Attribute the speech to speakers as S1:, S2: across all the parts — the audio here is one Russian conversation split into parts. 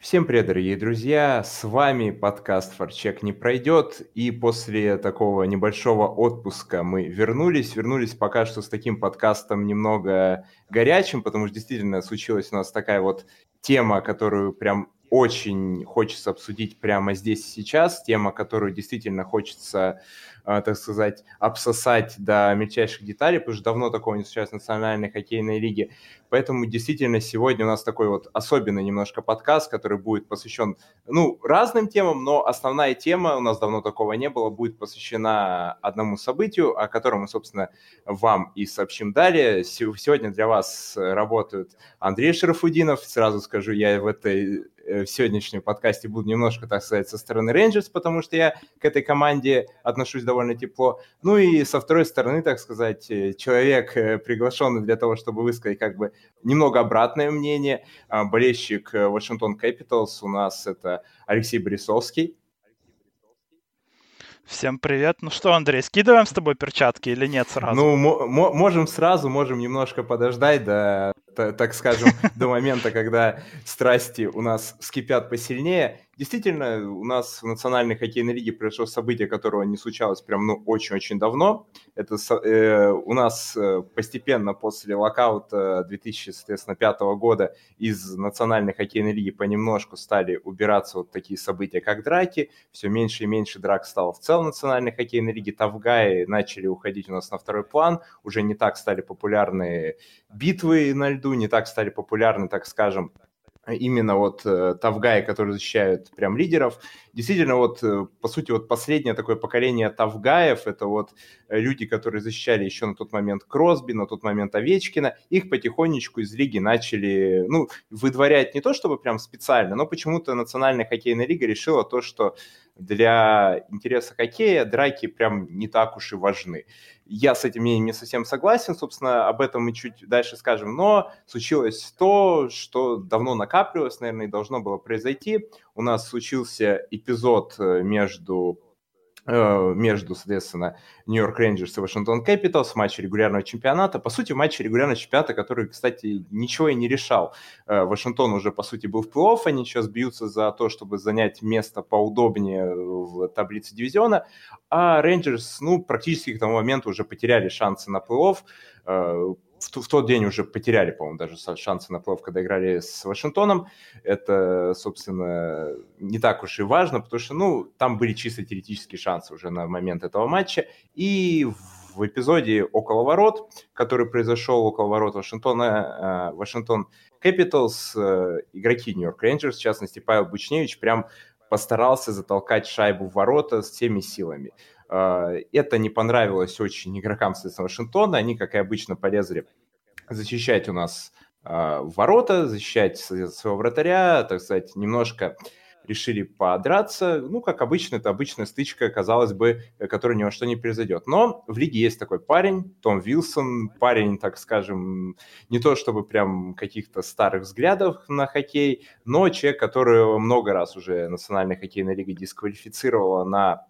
S1: Всем привет, дорогие друзья! С вами подкаст «Форчек не пройдет». И после такого небольшого отпуска мы вернулись. Вернулись пока что с таким подкастом немного горячим, потому что действительно случилась у нас такая вот тема, которую прям очень хочется обсудить прямо здесь и сейчас. Тема, которую действительно хочется а, так сказать, обсосать до мельчайших деталей, потому что давно такого не случалось в национальной хоккейной лиге. Поэтому действительно сегодня у нас такой вот особенный немножко подкаст, который будет посвящен, ну, разным темам, но основная тема, у нас давно такого не было, будет посвящена одному событию, о котором мы, собственно, вам и сообщим далее. Сегодня для вас работают Андрей Шарафудинов, сразу скажу, я в этой Э, в сегодняшнем подкасте буду немножко, так сказать, со стороны Рейнджерс, потому что я к этой команде отношусь довольно тепло. Ну и со второй стороны, так сказать, э, человек, э, приглашенный для того, чтобы высказать как бы немного обратное мнение, а, болельщик Вашингтон Capitals у нас это Алексей Борисовский.
S2: Всем привет. Ну что, Андрей, скидываем с тобой перчатки или нет сразу?
S1: Ну, можем сразу, можем немножко подождать, да, так скажем, до момента, когда страсти у нас вскипят посильнее. Действительно, у нас в Национальной хоккейной лиге произошло событие, которого не случалось прям, ну, очень-очень давно. Это э, у нас э, постепенно после локаута 2005 года из Национальной хоккейной лиги понемножку стали убираться вот такие события, как драки. Все меньше и меньше драк стало в целом Национальной хоккейной лиге. Тавгаи начали уходить у нас на второй план. Уже не так стали популярны битвы на льду, не так стали популярны, так скажем, именно вот э, тавгаи, которые защищают прям лидеров. Действительно, вот, э, по сути, вот последнее такое поколение тавгаев, это вот э, люди, которые защищали еще на тот момент Кросби, на тот момент Овечкина, их потихонечку из лиги начали, ну, выдворять не то чтобы прям специально, но почему-то Национальная хоккейная лига решила то, что для интереса хоккея драки прям не так уж и важны. Я с этим мнением не совсем согласен, собственно, об этом мы чуть дальше скажем, но случилось то, что давно накапливалось, наверное, и должно было произойти. У нас случился эпизод э, между между, соответственно, Нью-Йорк Рейнджерс и Вашингтон Капиталс в матче регулярного чемпионата. По сути, в матче регулярного чемпионата, который, кстати, ничего и не решал. Э, Вашингтон уже, по сути, был в плей-офф, они сейчас бьются за то, чтобы занять место поудобнее в таблице дивизиона, а Рейнджерс, ну, практически к тому моменту уже потеряли шансы на плей-офф э, в, в тот день уже потеряли, по-моему, даже шансы на плей когда играли с Вашингтоном. Это, собственно, не так уж и важно, потому что, ну, там были чисто теоретические шансы уже на момент этого матча. И в эпизоде около ворот, который произошел около ворот Вашингтона, э, Вашингтон Capitals, э, игроки Нью-Йорк Рейнджерс, в частности, Павел Бучневич, прям постарался затолкать шайбу в ворота с всеми силами. А, это не понравилось очень игрокам, соответственно, Вашингтона. Они, как и обычно, полезли защищать у нас а, ворота, защищать своего вратаря, так сказать, немножко решили подраться. Ну, как обычно, это обычная стычка, казалось бы, которая ни во что не произойдет. Но в лиге есть такой парень, Том Вилсон, парень, так скажем, не то чтобы прям каких-то старых взглядов на хоккей, но человек, который много раз уже Национальная хоккейная лига дисквалифицировала на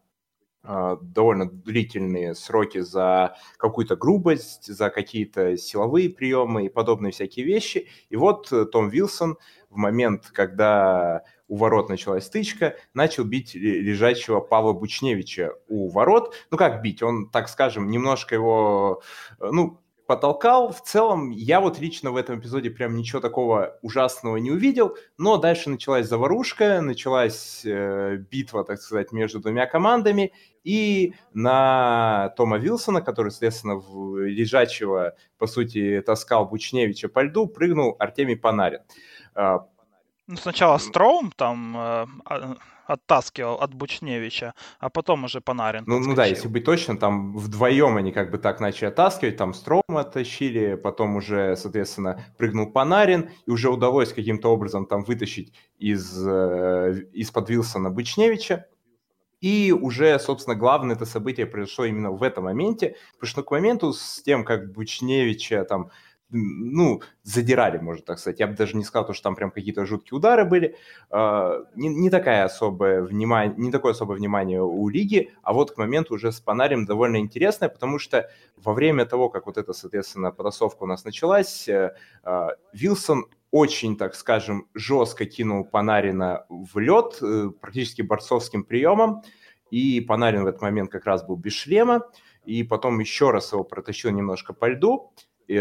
S1: довольно длительные сроки за какую-то грубость, за какие-то силовые приемы и подобные всякие вещи. И вот э, Том Вилсон в момент, когда у ворот началась стычка, начал бить лежачего Павла Бучневича у ворот. Ну как бить? Он, так скажем, немножко его, э, ну, потолкал. В целом, я вот лично в этом эпизоде прям ничего такого ужасного не увидел, но дальше началась заварушка, началась э, битва, так сказать, между двумя командами, и на Тома Вилсона, который, соответственно, в лежачего, по сути, таскал Бучневича по льду, прыгнул Артемий Панарин.
S2: А, ну, сначала Строум там э, а, оттаскивал от Бучневича, а потом уже Панарин
S1: Ну, ну да, если быть точно, там вдвоем они как бы так начали оттаскивать, там Стром оттащили, потом уже, соответственно, прыгнул Панарин, и уже удалось каким-то образом там вытащить из, э, из-под Вилсона Бучневича. И уже, собственно, главное это событие произошло именно в этом моменте, потому что к моменту с тем, как Бучневича там ну, задирали, можно так сказать. Я бы даже не сказал, что там прям какие-то жуткие удары были. А, не, не, такая особое внимание, не такое особое внимание у лиги, а вот к моменту уже с Панарем довольно интересное, потому что во время того, как вот эта, соответственно, потасовка у нас началась, э, а, Вилсон очень, так скажем, жестко кинул Панарина в лед, э, практически борцовским приемом, и Панарин в этот момент как раз был без шлема, и потом еще раз его протащил немножко по льду,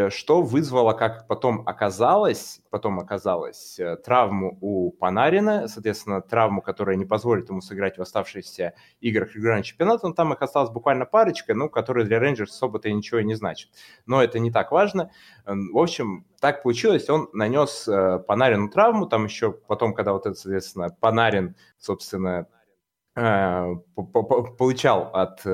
S1: что вызвало, как потом оказалось, потом оказалось, э, травму у Панарина, соответственно, травму, которая не позволит ему сыграть в оставшихся играх регулярного чемпионата, но там их осталось буквально парочка, ну, которые для Рейнджерс особо-то ничего не значит. Но это не так важно. В общем, так получилось, он нанес э, Панарину травму, там еще потом, когда вот это, соответственно, Панарин, собственно, э, получал от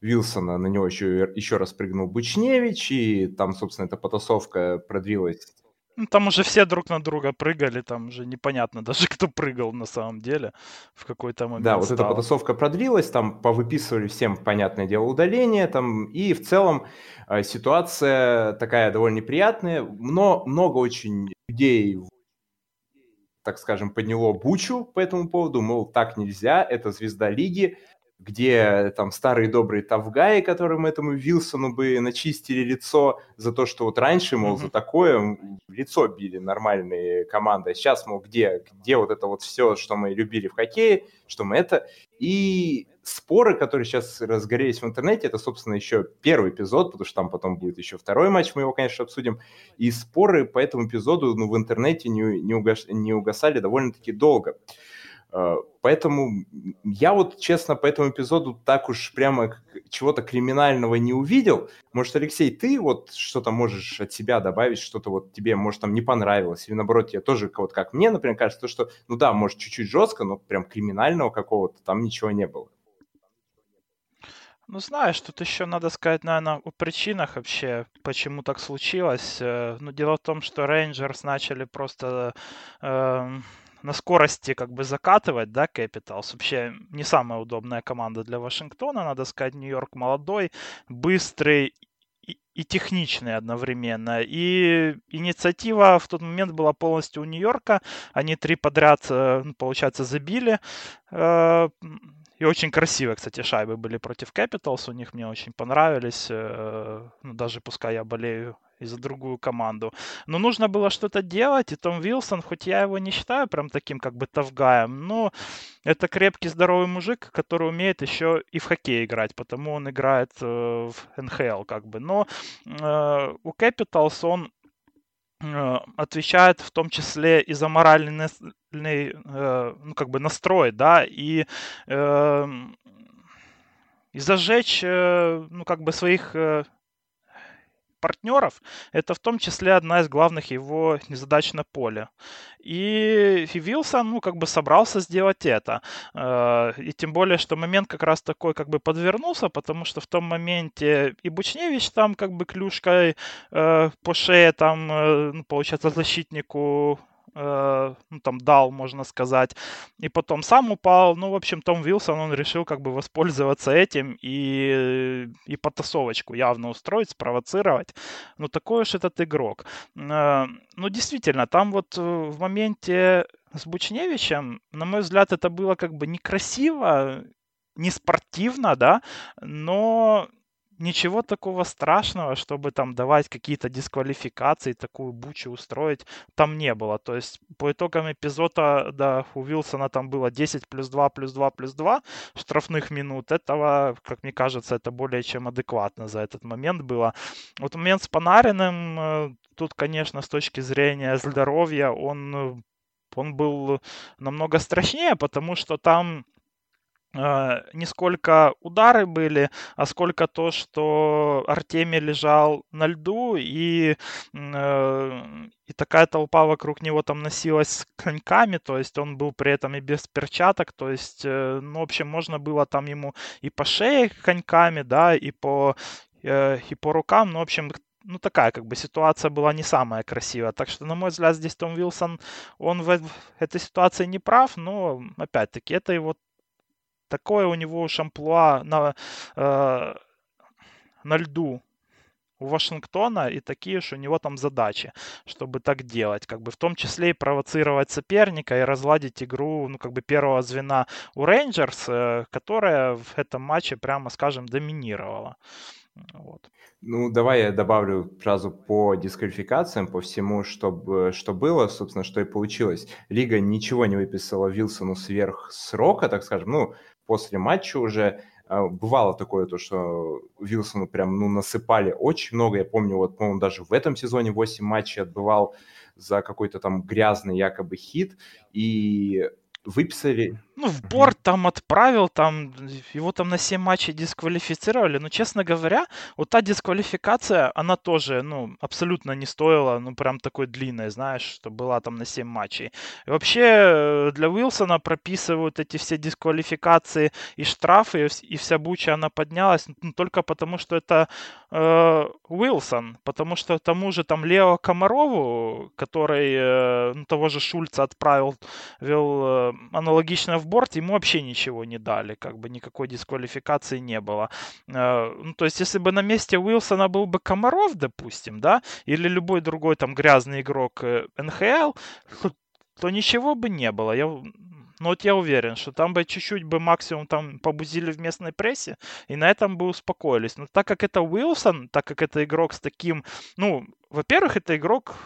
S1: Вилсона, на него еще, еще раз прыгнул Бучневич, и там, собственно, эта потасовка продлилась
S2: ну, там уже все друг на друга прыгали, там уже непонятно даже, кто прыгал на самом деле в какой-то момент.
S1: Да, вот стало. эта потасовка продлилась, там повыписывали всем, понятное дело, удаление, там, и в целом э, ситуация такая довольно неприятная, но много очень людей так скажем, подняло бучу по этому поводу, мол, так нельзя, это звезда лиги, где там старые добрые тавгаи, которым этому Вилсону бы начистили лицо за то, что вот раньше, мол, mm-hmm. за такое лицо били нормальные команды, а сейчас, мол, где, где вот это вот все, что мы любили в хоккее, что мы это. И споры, которые сейчас разгорелись в интернете, это, собственно, еще первый эпизод, потому что там потом будет еще второй матч, мы его, конечно, обсудим. И споры по этому эпизоду ну, в интернете не, не, угас, не угасали довольно-таки долго. Поэтому я вот, честно, по этому эпизоду так уж прямо чего-то криминального не увидел. Может, Алексей, ты вот что-то можешь от себя добавить, что-то вот тебе, может, там не понравилось, или наоборот, тебе тоже, вот как мне, например, кажется, то, что, ну да, может, чуть-чуть жестко, но прям криминального какого-то там ничего не было.
S2: Ну, знаешь, тут еще надо сказать, наверное, о причинах вообще, почему так случилось. Э, ну, дело в том, что Рейнджерс начали просто э, на скорости как бы закатывать, да, Capitals. Вообще не самая удобная команда для Вашингтона, надо сказать, Нью-Йорк молодой, быстрый и техничный одновременно. И инициатива в тот момент была полностью у Нью-Йорка. Они три подряд, э, получается, забили. И очень красивые, кстати, шайбы были против Capitals. У них мне очень понравились. Э, ну, даже пускай я болею и за другую команду. Но нужно было что-то делать, и Том Вилсон, хоть я его не считаю прям таким как бы тавгаем, но это крепкий, здоровый мужик, который умеет еще и в хоккей играть, потому он играет э, в НХЛ как бы. Но э, у Capitals он отвечает в том числе и за моральный э, ну, как бы настрой, да, и э, и зажечь, э, ну, как бы своих э, партнеров, это в том числе одна из главных его задач на поле. И Вилсон, ну, как бы собрался сделать это. Э, и тем более, что момент как раз такой как бы подвернулся, потому что в том моменте и Бучневич там как бы клюшкой э, по шее там, э, ну, получается, защитнику э, ну, там дал, можно сказать, и потом сам упал. Ну, в общем, Том Вилсон, он решил как бы воспользоваться этим и, и потасовочку явно устроить, спровоцировать. Ну, такой уж этот игрок. Э, ну, действительно, там вот э, в моменте с Бучневичем, на мой взгляд, это было как бы некрасиво, не спортивно, да, но ничего такого страшного, чтобы там давать какие-то дисквалификации, такую бучу устроить, там не было. То есть по итогам эпизода, да, у Вилсона там было 10 плюс 2 плюс 2 плюс 2 штрафных минут. Этого, как мне кажется, это более чем адекватно за этот момент было. Вот момент с Панариным, э, тут, конечно, с точки зрения здоровья, он, э, он был намного страшнее, потому что там не сколько удары были, а сколько то, что Артемий лежал на льду, и, э, и такая толпа вокруг него там носилась с коньками, то есть он был при этом и без перчаток, то есть, э, ну, в общем, можно было там ему и по шее коньками, да, и по, и по рукам, ну, в общем, ну, такая как бы ситуация была не самая красивая. Так что, на мой взгляд, здесь Том Вилсон, он в этой ситуации не прав, но, опять-таки, это его такое у него шамплуа на, э, на льду у Вашингтона и такие же у него там задачи, чтобы так делать, как бы в том числе и провоцировать соперника и разладить игру, ну как бы первого звена у Рейнджерс, э, которая в этом матче, прямо скажем, доминировала. Вот.
S1: Ну, давай я добавлю сразу по дисквалификациям, по всему, что, что было, собственно, что и получилось. Лига ничего не выписала Вилсону сверх срока, так скажем, ну, после матча уже а, бывало такое, то, что Вилсону прям, ну, насыпали очень много. Я помню, вот, по-моему, даже в этом сезоне 8 матчей отбывал за какой-то там грязный якобы хит. И выписали...
S2: Ну, в борт там отправил, там его там на 7 матчей дисквалифицировали. Но, честно говоря, вот та дисквалификация, она тоже, ну, абсолютно не стоила, ну, прям такой длинной, знаешь, что была там на 7 матчей. И вообще э, для Уилсона прописывают эти все дисквалификации и штрафы, и вся буча, она поднялась ну, только потому, что это э, Уилсон. Потому что тому же там Лео Комарову, который э, ну, того же Шульца отправил, вел э, аналогично в борт, ему вообще ничего не дали, как бы никакой дисквалификации не было. Э, ну, то есть, если бы на месте Уилсона был бы Комаров, допустим, да, или любой другой там грязный игрок э, НХЛ, то ничего бы не было. Я, ну вот я уверен, что там бы чуть-чуть бы максимум там побузили в местной прессе, и на этом бы успокоились. Но так как это Уилсон, так как это игрок с таким, ну, во-первых, это игрок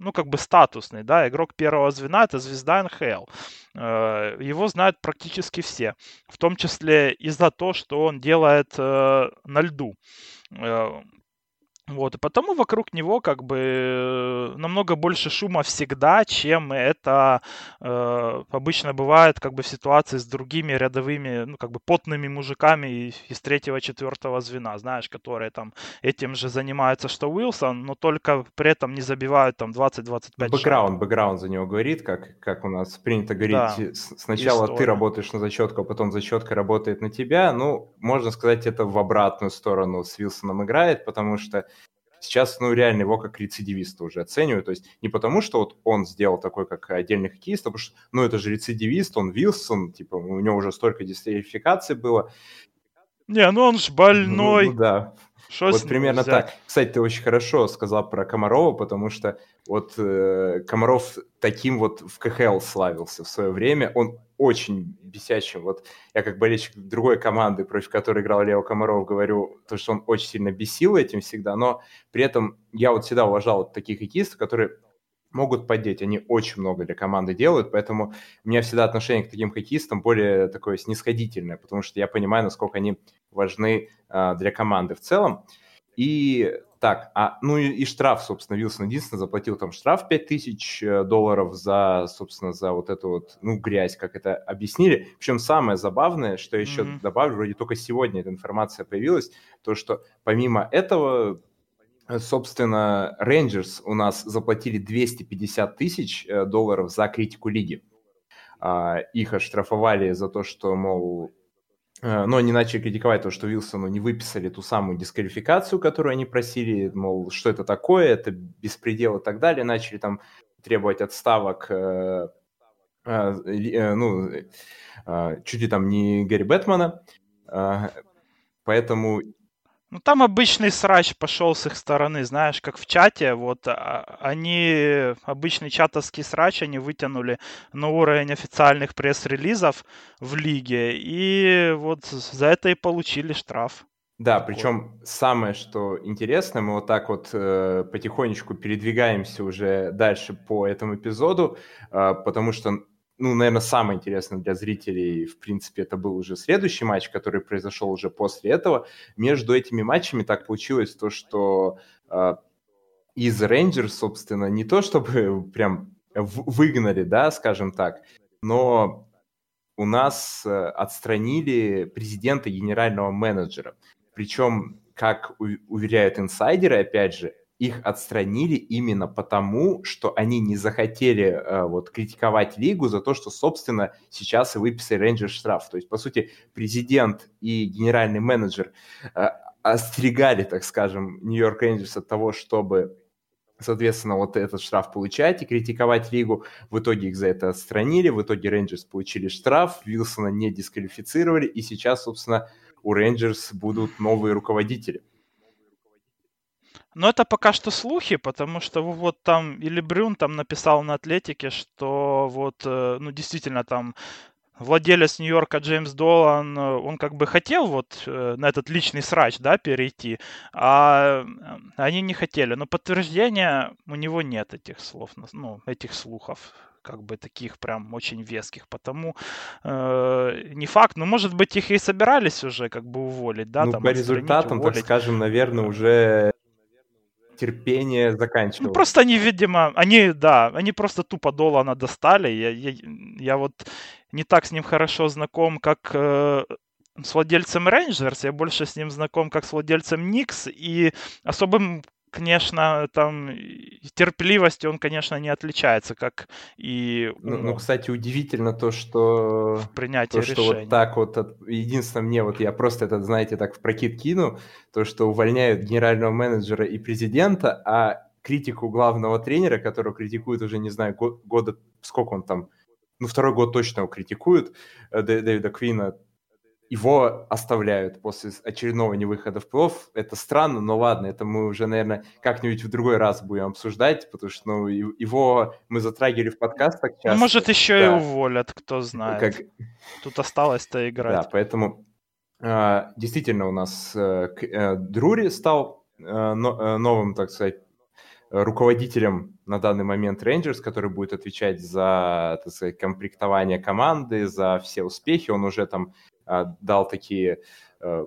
S2: ну, как бы статусный, да, игрок первого звена, это звезда НХЛ. Э, его знают практически все, в том числе и за то, что он делает э, на льду. Вот, и потому вокруг него как бы э, намного больше шума всегда, чем это э, обычно бывает как бы в ситуации с другими рядовыми, ну, как бы потными мужиками из третьего-четвертого звена, знаешь, которые там этим же занимаются, что Уилсон, но только при этом не забивают там 20-25
S1: Бэкграунд, бэкграунд за него говорит, как, как у нас принято говорить, да. сначала История. ты работаешь на зачетку, а потом зачетка работает на тебя, ну, можно сказать, это в обратную сторону с Вилсоном играет, потому что сейчас, ну, реально его как рецидивиста уже оценивают. То есть не потому, что вот он сделал такой, как отдельный хоккеист, а потому что, ну, это же рецидивист, он Вилсон, типа, у него уже столько дисквалификаций было.
S2: Не, ну он ж больной.
S1: Ну, ну да. Шо вот примерно взять? так. Кстати, ты очень хорошо сказал про Комарова, потому что вот э, Комаров таким вот в КХЛ славился в свое время. Он очень бесячим. Вот я как болельщик другой команды, против которой играл Лео Комаров, говорю, то, что он очень сильно бесил этим всегда, но при этом я вот всегда уважал вот таких хоккеистов, которые могут поддеть. Они очень много для команды делают, поэтому у меня всегда отношение к таким хоккеистам более такое снисходительное, потому что я понимаю, насколько они важны э, для команды в целом. И так, а, ну и, и штраф, собственно, Вилсон единственно заплатил там штраф 5000 э, долларов за, собственно, за вот эту вот, ну, грязь, как это объяснили. Причем самое забавное, что я еще mm-hmm. добавлю, вроде только сегодня эта информация появилась, то, что помимо этого собственно, Рейнджерс у нас заплатили 250 тысяч э, долларов за критику лиги. А, их оштрафовали за то, что, мол, э, но они начали критиковать то, что Вилсону не выписали ту самую дисквалификацию, которую они просили, мол, что это такое, это беспредел и так далее. Начали там требовать отставок, э, ну, чуть ли там не Гарри Бэтмена. Поэтому
S2: ну, там обычный срач пошел с их стороны, знаешь, как в чате, вот а, они, обычный чатовский срач, они вытянули на уровень официальных пресс-релизов в лиге, и вот за это и получили штраф.
S1: Да, причем самое, что интересно, мы вот так вот э, потихонечку передвигаемся уже дальше по этому эпизоду, э, потому что ну, наверное, самое интересное для зрителей, в принципе, это был уже следующий матч, который произошел уже после этого. Между этими матчами так получилось то, что э, из Рейнджерс, собственно, не то чтобы прям выгнали, да, скажем так, но у нас э, отстранили президента генерального менеджера. Причем, как уверяют инсайдеры, опять же, их отстранили именно потому, что они не захотели э, вот критиковать лигу за то, что, собственно, сейчас и выписали Рейнджер штраф. То есть, по сути, президент и генеральный менеджер э, остерегали, так скажем, Нью-Йорк Рейнджерс от того, чтобы соответственно, вот этот штраф получать и критиковать лигу. В итоге их за это отстранили, в итоге Рейнджерс получили штраф, Вилсона не дисквалифицировали, и сейчас, собственно, у Рейнджерс будут новые руководители.
S2: Но это пока что слухи, потому что вот там или Брюн там написал на Атлетике, что вот, э, ну, действительно там владелец Нью-Йорка Джеймс Долан, он как бы хотел вот на этот личный срач, да, перейти, а они не хотели. Но подтверждения у него нет этих слов, ну, этих слухов как бы таких прям очень веских, потому э, не факт, но может быть их и собирались уже как бы уволить, да?
S1: Ну,
S2: там,
S1: по результатам, уволить. так скажем, наверное, уже терпение заканчивалось. Ну,
S2: просто они, видимо, они, да, они просто тупо Долана достали. Я, я, я вот не так с ним хорошо знаком, как э, с владельцем Рейнджерс, я больше с ним знаком как с владельцем Никс, и особым конечно, там терпеливости он, конечно, не отличается, как и...
S1: Ну, ну кстати, удивительно то, что...
S2: Принятие
S1: то, что вот так вот... Единственное, мне вот я просто это, знаете, так в прокид кину, то, что увольняют генерального менеджера и президента, а критику главного тренера, которого критикуют уже, не знаю, год, года... Сколько он там? Ну, второй год точно его критикуют, э, Дэвида Квина, его оставляют после очередного невыхода в плей Это странно, но ладно, это мы уже, наверное, как-нибудь в другой раз будем обсуждать, потому что ну, его мы затрагивали в подкастах
S2: часто. Может, еще да. и уволят, кто знает. Как... Тут осталось-то играть.
S1: Да, поэтому э, действительно у нас э, э, Друри стал э, э, новым, так сказать, руководителем на данный момент Рейнджерс, который будет отвечать за, так сказать, комплектование команды, за все успехи. Он уже там дал такие э,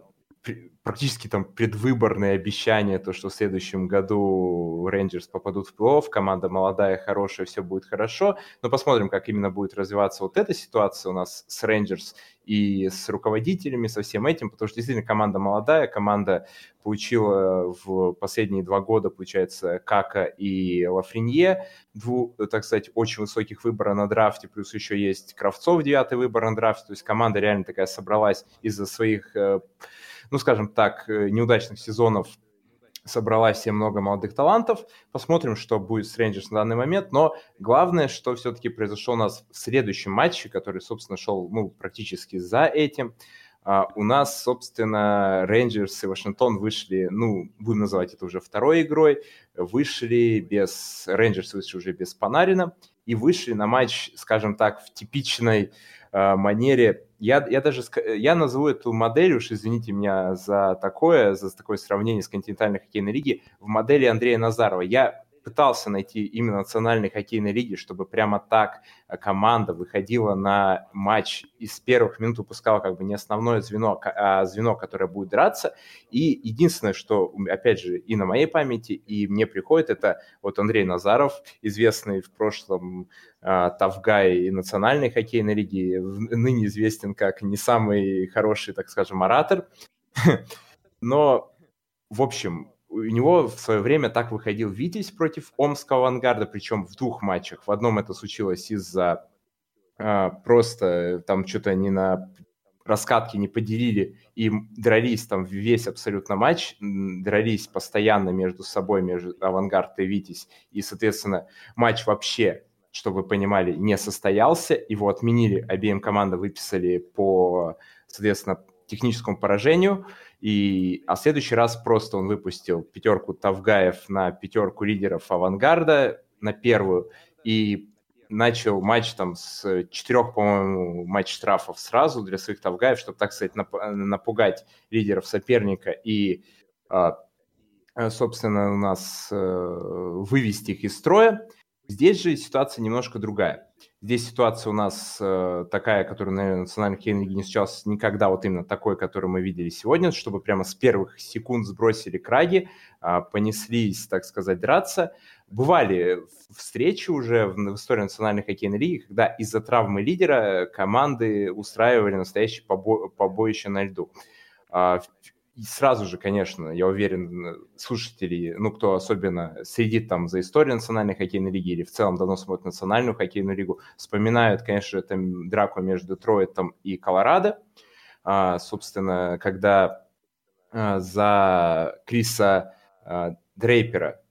S1: практически там предвыборные обещания, то, что в следующем году Рейнджерс попадут в плей команда молодая, хорошая, все будет хорошо. Но посмотрим, как именно будет развиваться вот эта ситуация у нас с Рейнджерс и с руководителями, со всем этим, потому что действительно команда молодая, команда получила в последние два года, получается, Кака и Лафренье, двух, так сказать, очень высоких выбора на драфте, плюс еще есть Кравцов, девятый выбор на драфте, то есть команда реально такая собралась из-за своих э, ну, скажем так, э, неудачных сезонов собралась все много молодых талантов. Посмотрим, что будет с Рейнджерс на данный момент. Но главное, что все-таки произошло у нас в следующем матче, который, собственно, шел ну, практически за этим. Uh, у нас, собственно, Рейнджерс и Вашингтон вышли, ну, будем называть это уже второй игрой, вышли без... Рейнджерс вышли уже без Панарина и вышли на матч, скажем так, в типичной uh, манере я, я даже я назову эту модель, уж извините меня за такое, за такое сравнение с континентальной хоккейной лиги, в модели Андрея Назарова. Я пытался найти именно национальной хоккейной лиги, чтобы прямо так э, команда выходила на матч и с первых минут выпускала как бы не основное звено, а звено, которое будет драться. И единственное, что, опять же, и на моей памяти, и мне приходит, это вот Андрей Назаров, известный в прошлом э, Тавгай и национальной хоккейной лиги, ныне известен как не самый хороший, так скажем, оратор. Но, в общем, у него в свое время так выходил Витязь против Омского авангарда, причем в двух матчах. В одном это случилось из-за а, просто там что-то они на раскатке не поделили и дрались там весь абсолютно матч, дрались постоянно между собой, между Авангард и Витязь, и, соответственно, матч вообще, чтобы вы понимали, не состоялся, его отменили, обеим командам выписали по, соответственно, техническому поражению, и, а следующий раз просто он выпустил пятерку Тавгаев на пятерку лидеров авангарда, на первую, и начал матч там с четырех, по-моему, матч штрафов сразу для своих Тавгаев, чтобы, так сказать, напугать лидеров соперника и, а, собственно, у нас э, вывести их из строя. Здесь же ситуация немножко другая. Здесь ситуация у нас э, такая, которая, наверное, национальных хоккейной не сейчас никогда вот именно такой, которую мы видели сегодня, чтобы прямо с первых секунд сбросили краги, э, понеслись, так сказать, драться. Бывали встречи уже в, в истории национальной хоккейной лиги, когда из-за травмы лидера команды устраивали настоящее побо- побоище на льду. Э, и сразу же, конечно, я уверен, слушатели, ну, кто особенно следит там за историей национальной хоккейной лиги или в целом давно смотрит национальную хоккейную лигу, вспоминают, конечно, там драку между Троитом и Колорадо. А, собственно, когда а, за Криса а, Дрейпера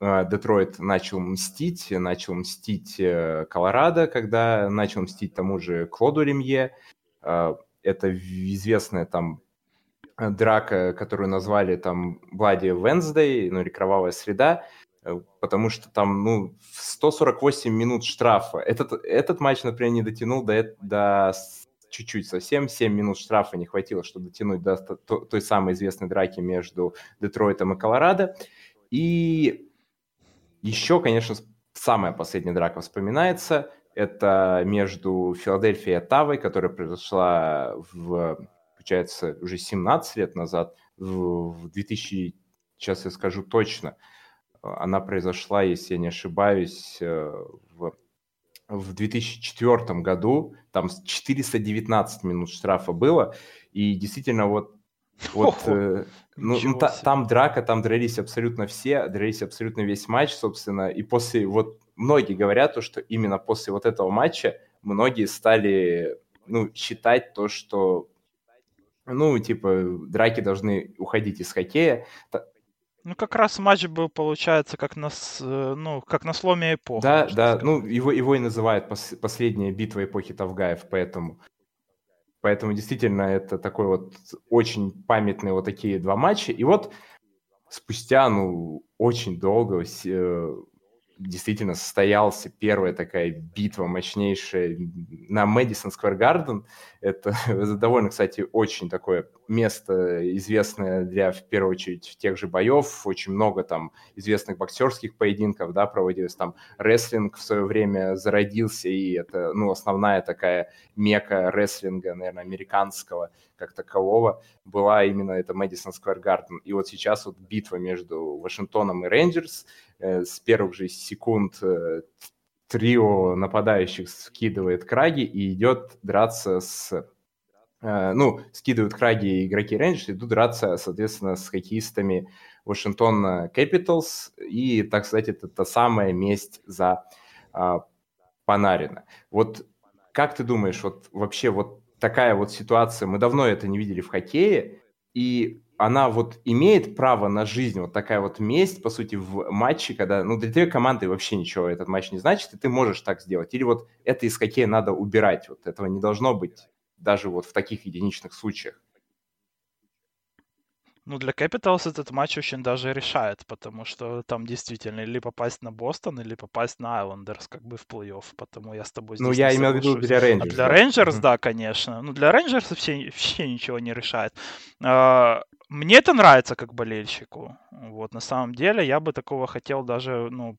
S1: а, Детройт начал мстить, начал мстить э, Колорадо, когда начал мстить тому же Клоду Ремье. А, это известная там драка, которую назвали там Bloody Wednesday, ну или Кровавая среда, э, потому что там, ну, 148 минут штрафа. Этот, этот матч, например, не дотянул до, до чуть-чуть совсем, 7 минут штрафа не хватило, чтобы дотянуть до той самой известной драки между Детройтом и Колорадо. И еще, конечно, самая последняя драка вспоминается. Это между Филадельфией и Оттавой, которая произошла в, получается, уже 17 лет назад, в 2000, сейчас я скажу точно, она произошла, если я не ошибаюсь, э, в в 2004 году, там 419 минут штрафа было, и действительно вот вот, э, ну, ну та, там драка, там дрались абсолютно все, дрались абсолютно весь матч, собственно, и после, вот многие говорят то, что именно после вот этого матча многие стали, ну, считать то, что, ну, типа, драки должны уходить из хоккея,
S2: ну, как раз матч был, получается, как на, э, ну, как на сломе эпохи.
S1: Да, да, ну, его, его и называют пос, последняя битва эпохи Тавгаев, поэтому... Поэтому действительно это такой вот очень памятные вот такие два матча. И вот спустя, ну, очень долго э, действительно состоялась первая такая битва мощнейшая на Мэдисон Сквер Гарден. Это довольно, кстати, очень такое место известное для, в первую очередь, тех же боев. Очень много там известных боксерских поединков, да, проводилось. Там рестлинг в свое время зародился, и это, ну, основная такая мека рестлинга, наверное, американского как такового была именно это Мэдисон Сквер Гарден. И вот сейчас вот битва между Вашингтоном и Рейнджерс э, с первых же секунд э, трио нападающих скидывает краги и идет драться с... Э, ну, скидывают краги игроки Рейнджерс, идут драться, соответственно, с хоккеистами Вашингтон Capitals. И, так сказать, это та самая месть за э, Панарина. Вот как ты думаешь, вот вообще вот такая вот ситуация, мы давно это не видели в хоккее, и она вот имеет право на жизнь, вот такая вот месть, по сути, в матче, когда, ну, для твоей команды вообще ничего этот матч не значит, и ты можешь так сделать. Или вот это из хоккея надо убирать, вот этого не должно быть даже вот в таких единичных случаях.
S2: Ну, для Capitals этот матч очень даже решает, потому что там действительно или попасть на Бостон, или попасть на Islanders как бы в плей-офф, потому я с тобой
S1: Ну, я имел в виду для Rangers. А
S2: для Rangers, да, конечно. Ну, для Rangers вообще, вообще ничего не решает. А, мне это нравится как болельщику. Вот, на самом деле, я бы такого хотел даже, ну,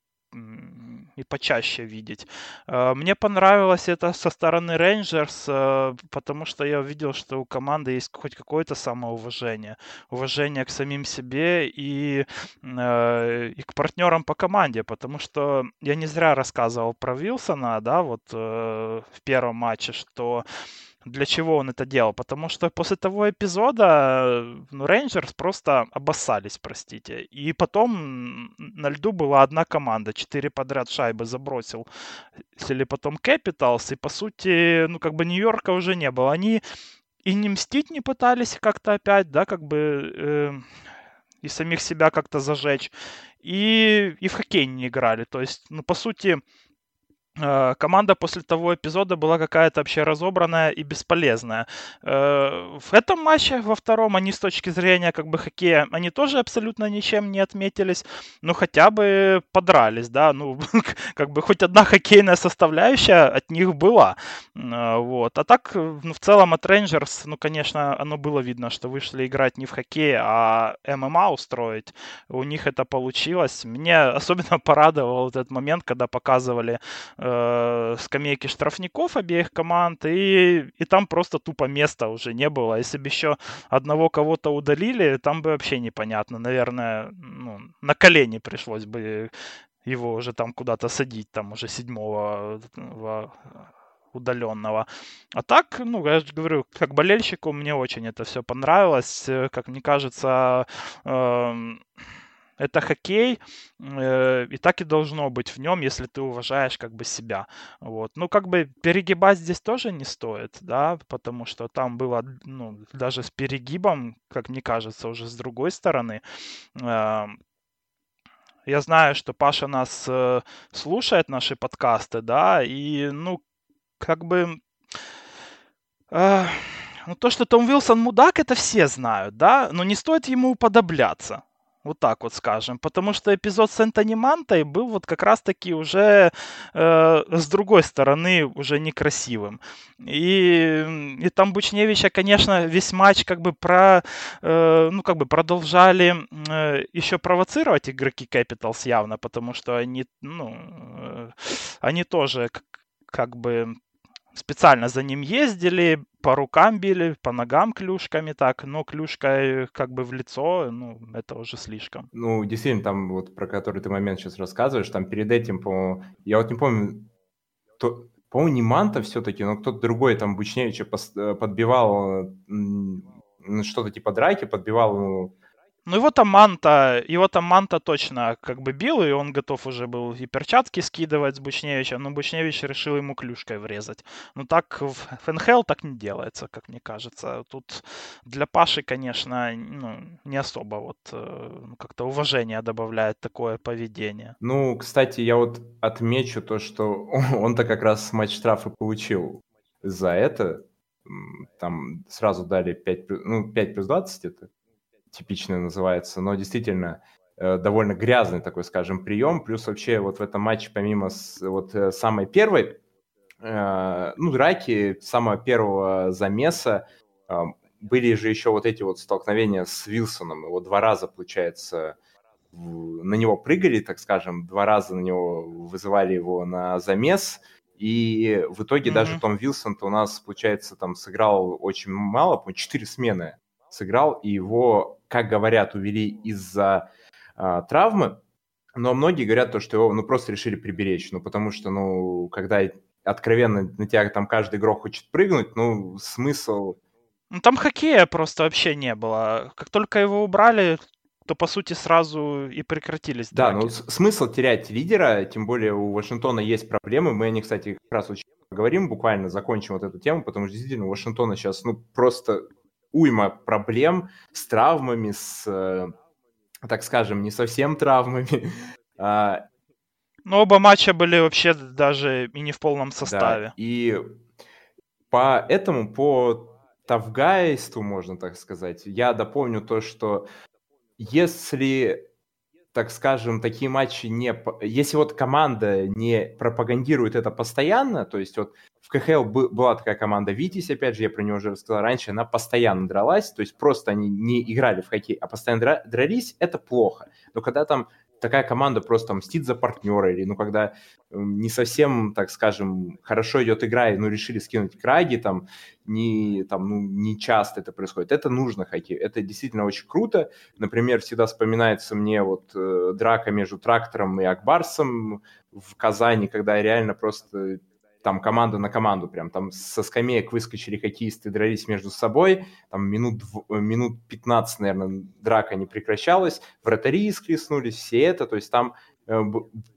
S2: и почаще видеть. Э, мне понравилось это со стороны Рейнджерс, э, потому что я увидел, что у команды есть хоть какое-то самоуважение, уважение к самим себе и, э, и к партнерам по команде, потому что я не зря рассказывал про Вилсона, да, вот в первом матче, что для чего он это делал. Потому что после того эпизода ну, Рейнджерс просто обоссались, простите. И потом на льду была одна команда. Четыре подряд шайбы забросил. Или потом Capitals. И по сути, ну как бы Нью-Йорка уже не было. Они и не мстить не пытались как-то опять, да, как бы... Э, и самих себя как-то зажечь. И, и в хоккей не играли. То есть, ну, по сути, Э, команда после того эпизода была какая-то вообще разобранная и бесполезная. Э, в этом матче, во втором, они с точки зрения как бы хоккея, они тоже абсолютно ничем не отметились, но хотя бы подрались, да, ну, как бы хоть одна хоккейная составляющая от них была. Э, вот. А так, ну, в целом от Рейнджерс, ну, конечно, оно было видно, что вышли играть не в хоккей, а ММА устроить. У них это получилось. Мне особенно порадовал этот момент, когда показывали э, скамейки штрафников обеих команд, и, и там просто тупо места уже не было. Если бы еще одного кого-то удалили, там бы вообще непонятно. Наверное, ну, на колени пришлось бы его уже там куда-то садить, там уже седьмого удаленного. А так, ну, я же говорю, как болельщику мне очень это все понравилось. Как мне кажется, э, это хоккей, э, и так и должно быть в нем, если ты уважаешь как бы себя. Вот. Ну, как бы перегибать здесь тоже не стоит, да, потому что там было, ну, даже с перегибом, как мне кажется, уже с другой стороны. Э, я знаю, что Паша нас э, слушает, наши подкасты, да, и, ну, как бы... Э, ну, то, что Том Уилсон мудак, это все знают, да, но не стоит ему уподобляться. Вот так вот скажем. Потому что эпизод с Энтони Мантой был вот как раз-таки уже э, с другой стороны уже некрасивым. И, и там Бучневича, конечно, весь матч как бы про, э, ну как бы продолжали э, еще провоцировать игроки Capitals явно, потому что они, ну, э, они тоже как, как бы специально за ним ездили, по рукам били, по ногам клюшками так, но клюшкой как бы в лицо, ну, это уже слишком.
S1: Ну, действительно, там вот про который ты момент сейчас рассказываешь, там перед этим, по я вот не помню, то, по-моему, не Манта все-таки, но кто-то другой там Бучневича э, подбивал что-то типа драки, подбивал
S2: ну, его там Манта, его там Манта точно как бы бил, и он готов уже был и перчатки скидывать с Бучневича, но Бучневич решил ему клюшкой врезать. Ну, так в ФНХЛ так не делается, как мне кажется. Тут для Паши, конечно, ну, не особо вот э, ну, как-то уважение добавляет такое поведение.
S1: Ну, кстати, я вот отмечу то, что он-то как раз матч штрафы получил за это. Там сразу дали 5, ну, 5 плюс 20 это типичный называется, но действительно э, довольно грязный такой, скажем, прием. Плюс вообще вот в этом матче, помимо с, вот э, самой первой, э, ну, драки, самого первого замеса, э, были же еще вот эти вот столкновения с Вилсоном. Его два раза, получается, в, на него прыгали, так скажем, два раза на него вызывали его на замес, и в итоге mm-hmm. даже Том Вилсон-то у нас, получается, там сыграл очень мало, по четыре смены сыграл, и его, как говорят, увели из-за э, травмы, но многие говорят то, что его ну, просто решили приберечь, ну, потому что, ну, когда откровенно на тебя там каждый игрок хочет прыгнуть, ну, смысл...
S2: Ну, там хоккея просто вообще не было. Как только его убрали, то, по сути, сразу и прекратились
S1: Да, драки. ну, смысл терять лидера, тем более у Вашингтона есть проблемы, мы о них, кстати, как раз очень поговорим, буквально закончим вот эту тему, потому что действительно у Вашингтона сейчас, ну, просто уйма проблем с травмами, с, э, так скажем, не совсем травмами.
S2: А, Но оба матча были вообще даже и не в полном составе.
S1: Да, и поэтому по тавгайству, можно так сказать, я дополню то, что если так скажем, такие матчи не... Если вот команда не пропагандирует это постоянно, то есть вот в КХЛ была такая команда Витязь, опять же, я про нее уже рассказал раньше, она постоянно дралась, то есть просто они не играли в хоккей, а постоянно дрались, это плохо. Но когда там такая команда просто мстит за партнера, или, ну, когда не совсем, так скажем, хорошо идет игра, и, ну, решили скинуть краги, там, не, там, ну, не часто это происходит. Это нужно хоккей, это действительно очень круто. Например, всегда вспоминается мне вот э, драка между Трактором и Акбарсом в Казани, когда реально просто там команда на команду, прям там со скамеек выскочили хоккеисты, дрались между собой, там минут, минут 15, наверное, драка не прекращалась, вратари склеснулись, все это, то есть там э,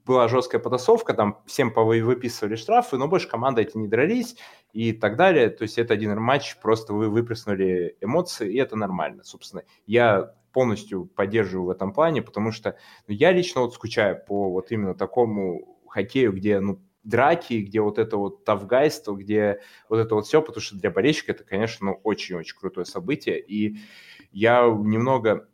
S1: была жесткая потасовка, там всем выписывали штрафы, но больше команды эти не дрались и так далее, то есть это один матч, просто вы выплеснули эмоции, и это нормально, собственно. Я полностью поддерживаю в этом плане, потому что ну, я лично вот скучаю по вот именно такому хоккею, где, ну, драки, где вот это вот тавгайство, где вот это вот все, потому что для болельщика это, конечно, ну, очень-очень крутое событие. И я немного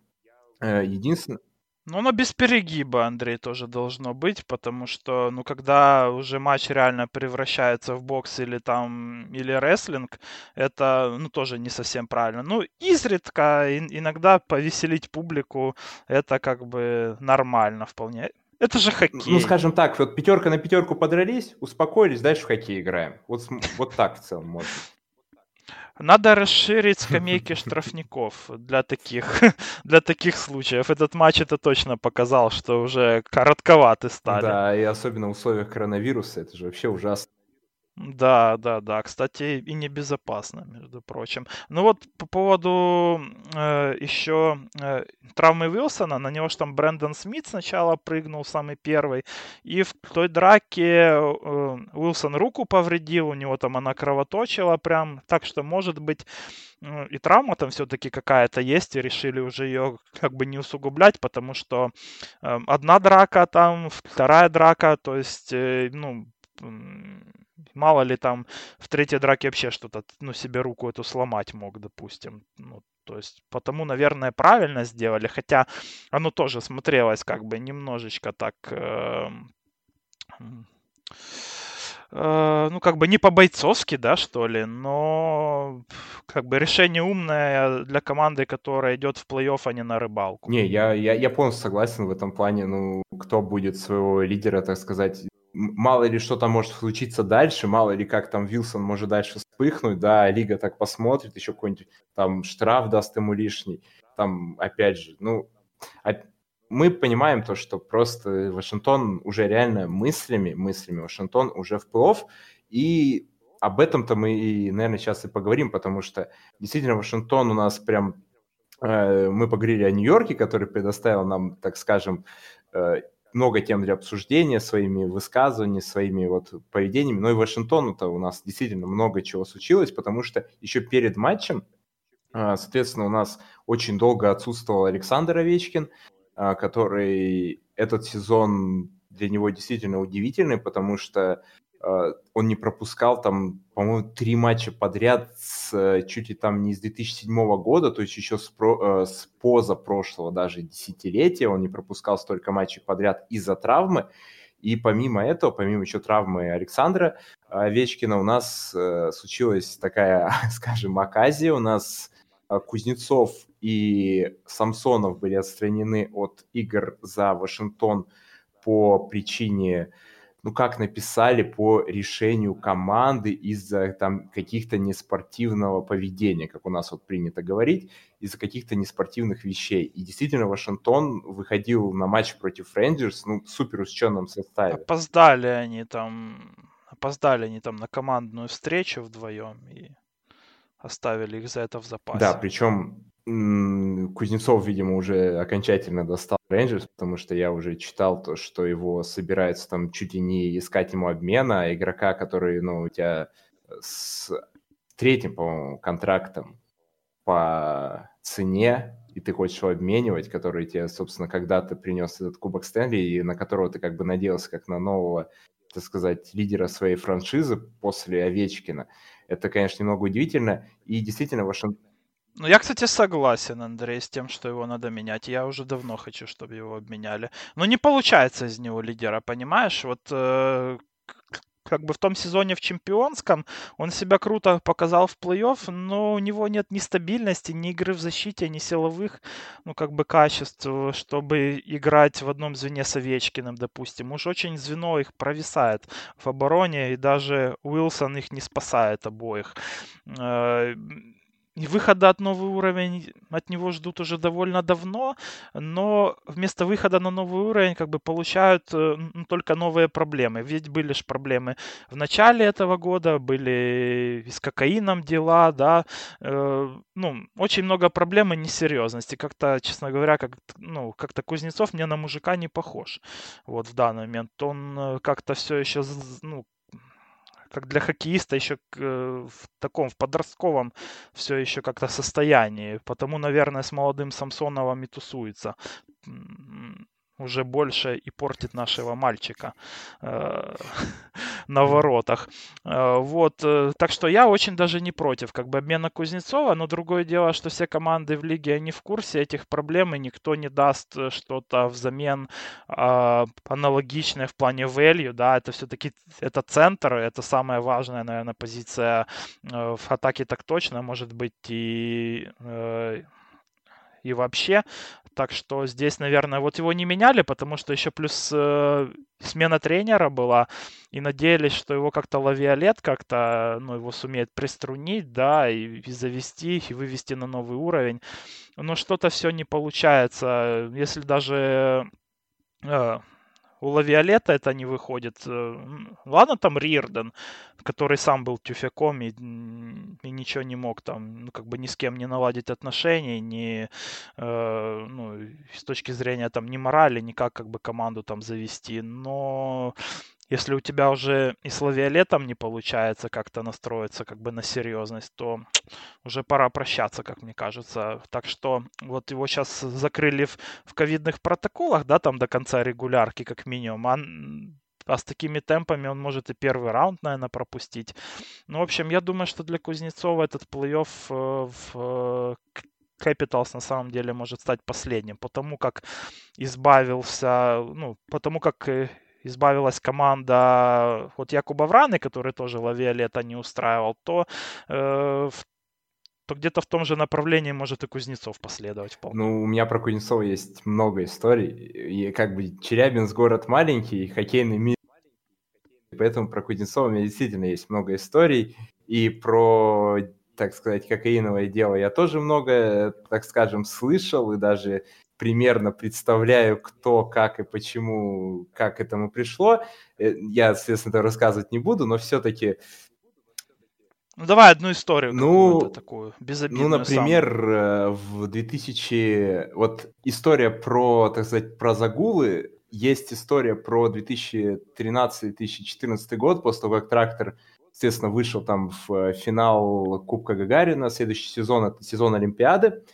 S1: э, единственное...
S2: Ну, оно без перегиба, Андрей, тоже должно быть, потому что, ну, когда уже матч реально превращается в бокс или там, или рестлинг, это, ну, тоже не совсем правильно. Ну, изредка, иногда повеселить публику, это как бы нормально вполне. Это же хоккей.
S1: Ну, скажем так, вот пятерка на пятерку подрались, успокоились, дальше в хоккей играем. Вот, вот так в целом можно.
S2: Надо расширить скамейки штрафников для таких, для таких случаев. Этот матч это точно показал, что уже коротковаты стали.
S1: Да, и особенно в условиях коронавируса, это же вообще ужасно.
S2: Да, да, да. Кстати, и небезопасно, между прочим. Ну вот по поводу э, еще э, травмы Уилсона, на него же там Брэндон Смит сначала прыгнул самый первый, и в той драке э, Уилсон руку повредил, у него там она кровоточила прям, так что может быть э, и травма там все-таки какая-то есть, и решили уже ее как бы не усугублять, потому что э, одна драка там, вторая драка, то есть, э, ну, Мало ли там в третьей драке вообще что-то, ну, себе руку эту сломать мог, допустим. Ну, То есть, потому, наверное, правильно сделали, хотя оно тоже смотрелось как бы немножечко так... Э, э, ну, как бы не по-бойцовски, да, что ли, но как бы решение умное для команды, которая идет в плей-офф, а не на рыбалку.
S1: Не, я, я, я полностью согласен в этом плане. Ну, кто будет своего лидера, так сказать, мало ли что там может случиться дальше, мало ли как там Вилсон может дальше вспыхнуть, да, лига так посмотрит, еще какой-нибудь там штраф даст ему лишний, там, опять же, ну, мы понимаем то, что просто Вашингтон уже реально мыслями, мыслями Вашингтон уже в плов, и об этом-то мы, и, наверное, сейчас и поговорим, потому что действительно Вашингтон у нас прям... Э, мы поговорили о Нью-Йорке, который предоставил нам, так скажем, э, много тем для обсуждения своими высказываниями, своими вот поведениями. Но и Вашингтону-то у нас действительно много чего случилось, потому что еще перед матчем, а, соответственно, у нас очень долго отсутствовал Александр Овечкин, а, который этот сезон для него действительно удивительный, потому что он не пропускал там, по-моему, три матча подряд с, э, чуть ли там не с 2007 года, то есть еще с, про, э, с поза прошлого даже десятилетия он не пропускал столько матчей подряд из-за травмы. И помимо этого, помимо еще травмы Александра Овечкина, у нас э, случилась такая, скажем, оказия. У нас э, Кузнецов и Самсонов были отстранены от игр за Вашингтон по причине ну, как написали, по решению команды из-за там каких-то неспортивного поведения, как у нас вот принято говорить, из-за каких-то неспортивных вещей. И действительно, Вашингтон выходил на матч против Рейнджерс, ну, супер усеченном составе.
S2: Опоздали они там, опоздали они там на командную встречу вдвоем и оставили их за это в запасе.
S1: Да, причем Кузнецов, видимо, уже окончательно достал Рейнджерс, потому что я уже читал то, что его собираются там чуть ли не искать ему обмена, игрока, который, ну, у тебя с третьим, по-моему, контрактом по цене, и ты хочешь его обменивать, который тебе, собственно, когда-то принес этот Кубок Стэнли, и на которого ты как бы надеялся как на нового, так сказать, лидера своей франшизы после Овечкина. Это, конечно, немного удивительно. И действительно, Вашингтон
S2: ну, я, кстати, согласен, Андрей, с тем, что его надо менять. Я уже давно хочу, чтобы его обменяли. Но не получается из него лидера, понимаешь? Вот э, как бы в том сезоне в чемпионском он себя круто показал в плей-офф, но у него нет ни стабильности, ни игры в защите, ни силовых, ну, как бы качеств, чтобы играть в одном звене с Овечкиным, допустим. Уж очень звено их провисает в обороне, и даже Уилсон их не спасает обоих. Выхода от новый уровень от него ждут уже довольно давно, но вместо выхода на новый уровень как бы получают э, только новые проблемы. Ведь были же проблемы в начале этого года, были с кокаином дела, да, э, ну, очень много проблем и несерьезности. Как-то, честно говоря, как, ну, как-то Кузнецов мне на мужика не похож. Вот в данный момент. Он э, как-то все еще, ну, как для хоккеиста еще э, в таком, в подростковом все еще как-то состоянии. Потому, наверное, с молодым Самсоновым и тусуется уже больше и портит нашего мальчика э, на воротах. Э, вот, э, так что я очень даже не против как бы обмена Кузнецова, но другое дело, что все команды в лиге, они в курсе этих проблем, и никто не даст что-то взамен э, аналогичное в плане value, да, это все-таки, это центр, это самая важная, наверное, позиция в атаке так точно, может быть, и и вообще. Так что здесь, наверное, вот его не меняли, потому что еще плюс э, смена тренера была, и надеялись, что его как-то лавиолет как-то, ну, его сумеет приструнить, да, и, и завести, и вывести на новый уровень. Но что-то все не получается. Если даже э, у Лавиолета это не выходит. Э, ладно, там Рирден, который сам был тюфяком и, и ничего не мог там, ну, как бы ни с кем не наладить отношения, ни, э, ну, с точки зрения там ни морали, никак как бы команду там завести. Но если у тебя уже и с лавиолетом не получается как-то настроиться как бы на серьезность, то уже пора прощаться, как мне кажется. Так что вот его сейчас закрыли в, в ковидных протоколах, да, там до конца регулярки как минимум, а, а с такими темпами он может и первый раунд, наверное, пропустить. Ну, в общем, я думаю, что для Кузнецова этот плей-офф э, в, Capitals на самом деле может стать последним, потому как избавился, ну, потому как э, избавилась команда от Якуба Враны, который тоже Лавиолета не устраивал, то э, то где-то в том же направлении может и Кузнецов последовать вполне.
S1: Ну, у меня про Кузнецова есть много историй. И как бы Челябинск город маленький, хоккейный мир. Поэтому про Кузнецова у меня действительно есть много историй. И про, так сказать, кокаиновое дело я тоже много, так скажем, слышал и даже примерно представляю, кто, как и почему, как к этому пришло. Э, я, соответственно, это рассказывать не буду, но все-таки
S2: ну, давай одну историю
S1: ну,
S2: такую,
S1: ну,
S2: безобидную.
S1: Ну, например, самую. в 2000... Вот история про, так сказать, про загулы. Есть история про 2013-2014 год, после того, как трактор, естественно, вышел там в финал Кубка Гагарина. Следующий сезон — это сезон Олимпиады.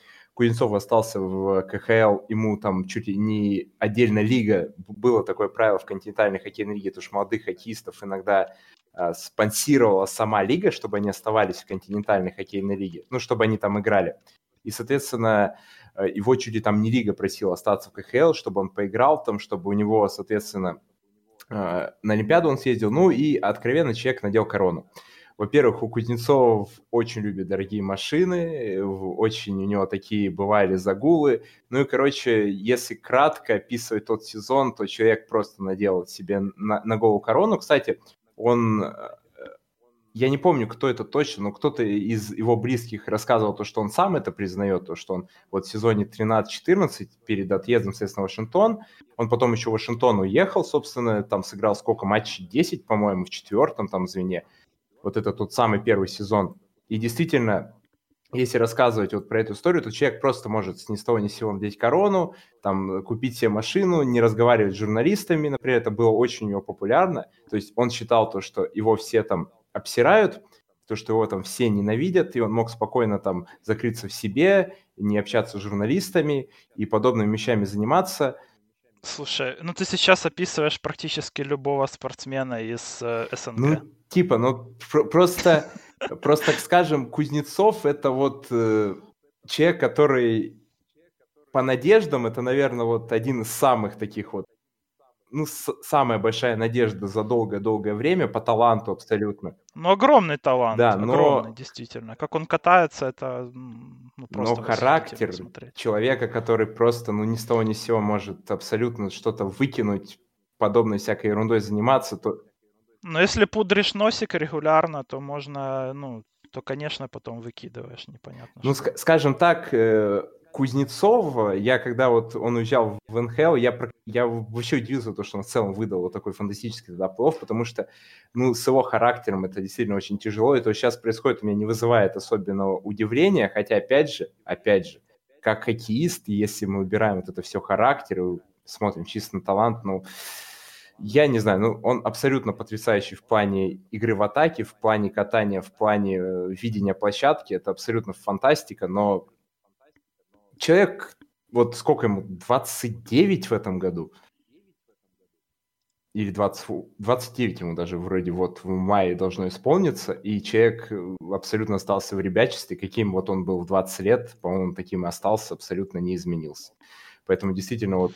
S1: Кузнецов остался в КХЛ, ему там чуть ли не отдельная лига. Было такое правило в континентальной хоккейной лиге, потому что молодых хоккеистов иногда э, спонсировала сама лига, чтобы они оставались в континентальной хоккейной лиге, ну, чтобы они там играли. И, соответственно, э, его чуть ли там не лига просила остаться в КХЛ, чтобы он поиграл там, чтобы у него, соответственно, э, на Олимпиаду он съездил. Ну и, откровенно, человек надел корону. Во-первых, у Кузнецов очень любит дорогие машины, очень у него такие бывали загулы. Ну и, короче, если кратко описывать тот сезон, то человек просто надел себе на, на голову корону. Кстати, он э, я не помню, кто это точно, но кто-то из его близких рассказывал то, что он сам это признает, то, что он вот в сезоне 13-14 перед отъездом, соответственно, в Вашингтон, он потом еще в Вашингтон уехал, собственно, там сыграл сколько матчей, 10, по-моему, в четвертом там звене, вот это тот самый первый сезон. И действительно, если рассказывать вот про эту историю, то человек просто может с ни с того ни с сего надеть корону, там, купить себе машину, не разговаривать с журналистами, например, это было очень у него популярно. То есть он считал то, что его все там обсирают, то, что его там все ненавидят, и он мог спокойно там закрыться в себе, не общаться с журналистами и подобными вещами заниматься.
S2: Слушай, ну ты сейчас описываешь практически любого спортсмена из э, СНГ.
S1: Ну, типа, ну пр- просто, просто, так скажем, Кузнецов это вот э, человек, который по надеждам, это, наверное, вот один из самых таких вот, ну, с- самая большая надежда за долгое-долгое время по таланту абсолютно.
S2: Ну, огромный талант, да, но... огромный, действительно. Как он катается, это ну,
S1: просто Но характер человека, который просто, ну, ни с того ни с сего может абсолютно что-то выкинуть, подобной всякой ерундой заниматься, то
S2: но если пудришь носик регулярно, то можно, ну, то, конечно, потом выкидываешь, непонятно.
S1: Ну, ск- скажем так, э, Кузнецов, я когда вот он уезжал в НХЛ, я, я вообще удивился, то, что он в целом выдал вот такой фантастический тогда плов, потому что, ну, с его характером это действительно очень тяжело, и то, что сейчас происходит, у меня не вызывает особенного удивления, хотя, опять же, опять же, как хоккеист, если мы убираем вот это все характер и смотрим чисто на талант, ну, я не знаю, ну, он абсолютно потрясающий в плане игры в атаке, в плане катания, в плане э, видения площадки. Это абсолютно фантастика, но человек, вот сколько ему, 29 в этом году? Или 20, 29 ему даже вроде вот в мае должно исполниться, и человек э, абсолютно остался в ребячестве, каким вот он был в 20 лет, по-моему, таким и остался, абсолютно не изменился. Поэтому действительно вот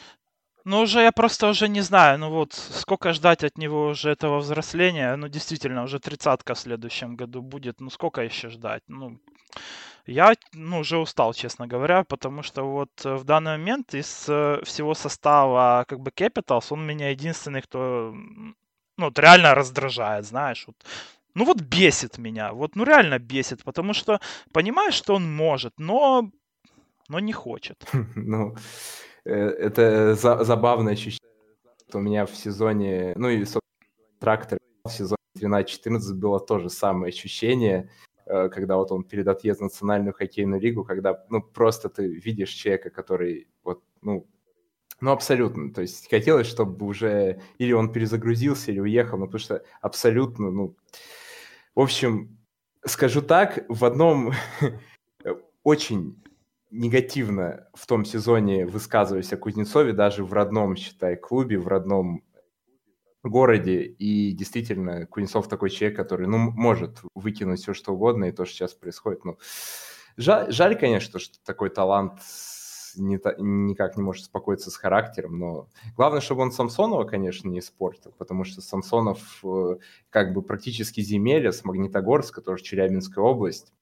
S2: ну, уже я просто уже не знаю, ну вот, сколько ждать от него уже этого взросления, ну, действительно, уже тридцатка в следующем году будет, ну, сколько еще ждать, ну, я, ну, уже устал, честно говоря, потому что вот в данный момент из э, всего состава, как бы, Capitals, он меня единственный, кто, ну, вот реально раздражает, знаешь, вот, ну, вот бесит меня, вот, ну, реально бесит, потому что понимаешь, что он может, но, но не хочет.
S1: Ну, Э, это за, забавное ощущение. У меня в сезоне, ну и, собственно, трактор в сезоне 13-14 было то же самое ощущение, э, когда вот он перед отъездом в национальную хоккейную лигу, когда, ну, просто ты видишь человека, который вот, ну, ну, абсолютно. То есть хотелось, чтобы уже или он перезагрузился, или уехал, ну, потому что абсолютно, ну... В общем, скажу так, в одном очень негативно в том сезоне высказываюсь о Кузнецове, даже в родном, считай, клубе, в родном городе. И действительно, Кузнецов такой человек, который, ну, может выкинуть все, что угодно, и то, что сейчас происходит, ну, Жаль, жаль, конечно, что такой талант не, никак не может успокоиться с характером, но главное, чтобы он Самсонова, конечно, не испортил, потому что Самсонов э, как бы практически земелья с Магнитогорска, тоже Челябинская область,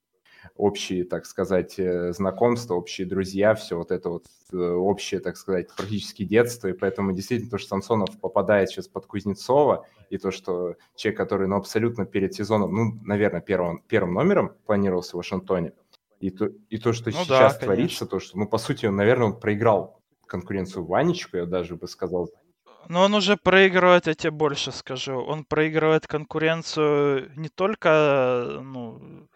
S1: общие, так сказать, э, знакомства, общие друзья, все вот это вот э, общее, так сказать, практически детство, и поэтому действительно то, что Самсонов попадает сейчас под Кузнецова, и то, что человек, который, ну, абсолютно перед сезоном, ну, наверное, первым, первым номером планировался в Вашингтоне, и то, и то что ну, сейчас да, творится, то, что, ну, по сути, он, наверное, он проиграл конкуренцию Ванечку, я даже бы сказал.
S2: Но он уже проигрывает, я тебе больше скажу. Он проигрывает конкуренцию не только ну,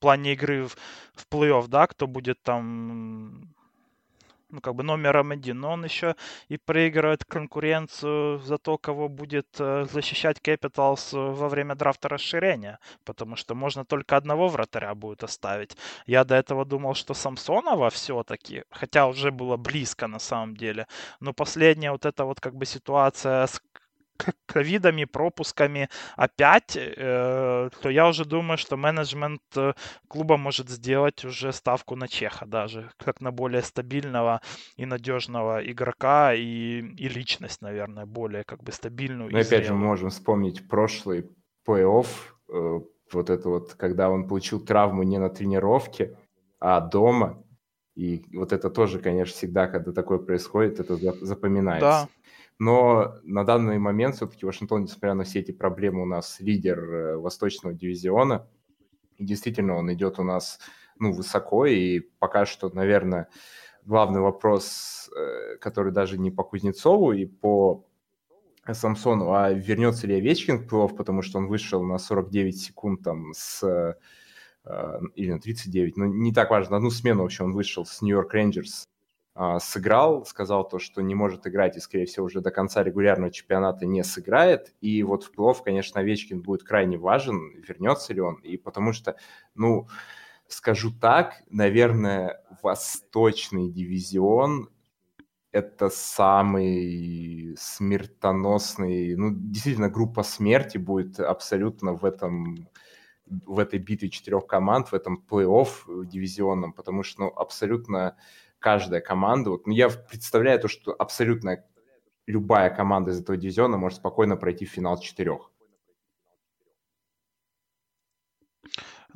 S2: плане игры в, в плей-офф, да, кто будет там ну, как бы номером один, но он еще и проигрывает конкуренцию за то, кого будет э, защищать Capitals во время драфта расширения, потому что можно только одного вратаря будет оставить. Я до этого думал, что Самсонова все-таки, хотя уже было близко на самом деле, но последняя вот эта вот как бы ситуация с ковидами, пропусками опять, э, то я уже думаю, что менеджмент э, клуба может сделать уже ставку на Чеха даже, как на более стабильного и надежного игрока и, и личность, наверное, более как бы стабильную.
S1: Но опять зрелую. же мы можем вспомнить прошлый плей-офф, э, вот это вот, когда он получил травму не на тренировке, а дома, и вот это тоже, конечно, всегда, когда такое происходит, это запоминается. Да. Но на данный момент все-таки Вашингтон, несмотря на все эти проблемы, у нас лидер э, Восточного дивизиона. И действительно, он идет у нас ну, высоко. И пока что, наверное, главный вопрос, э, который даже не по Кузнецову и по Самсону, а вернется ли Овечкин в плей потому что он вышел на 49 секунд там с э, или на 39, но не так важно, одну смену вообще он вышел с Нью-Йорк Рейнджерс сыграл, сказал то, что не может играть и, скорее всего, уже до конца регулярного чемпионата не сыграет. И вот в плей конечно, Овечкин будет крайне важен, вернется ли он. И потому что, ну, скажу так, наверное, восточный дивизион это самый смертоносный, ну, действительно, группа смерти будет абсолютно в этом в этой битве четырех команд, в этом плей-офф дивизионном, потому что, ну, абсолютно каждая команда, вот, ну, я представляю то, что абсолютно любая команда из этого дивизиона может спокойно пройти в финал четырех.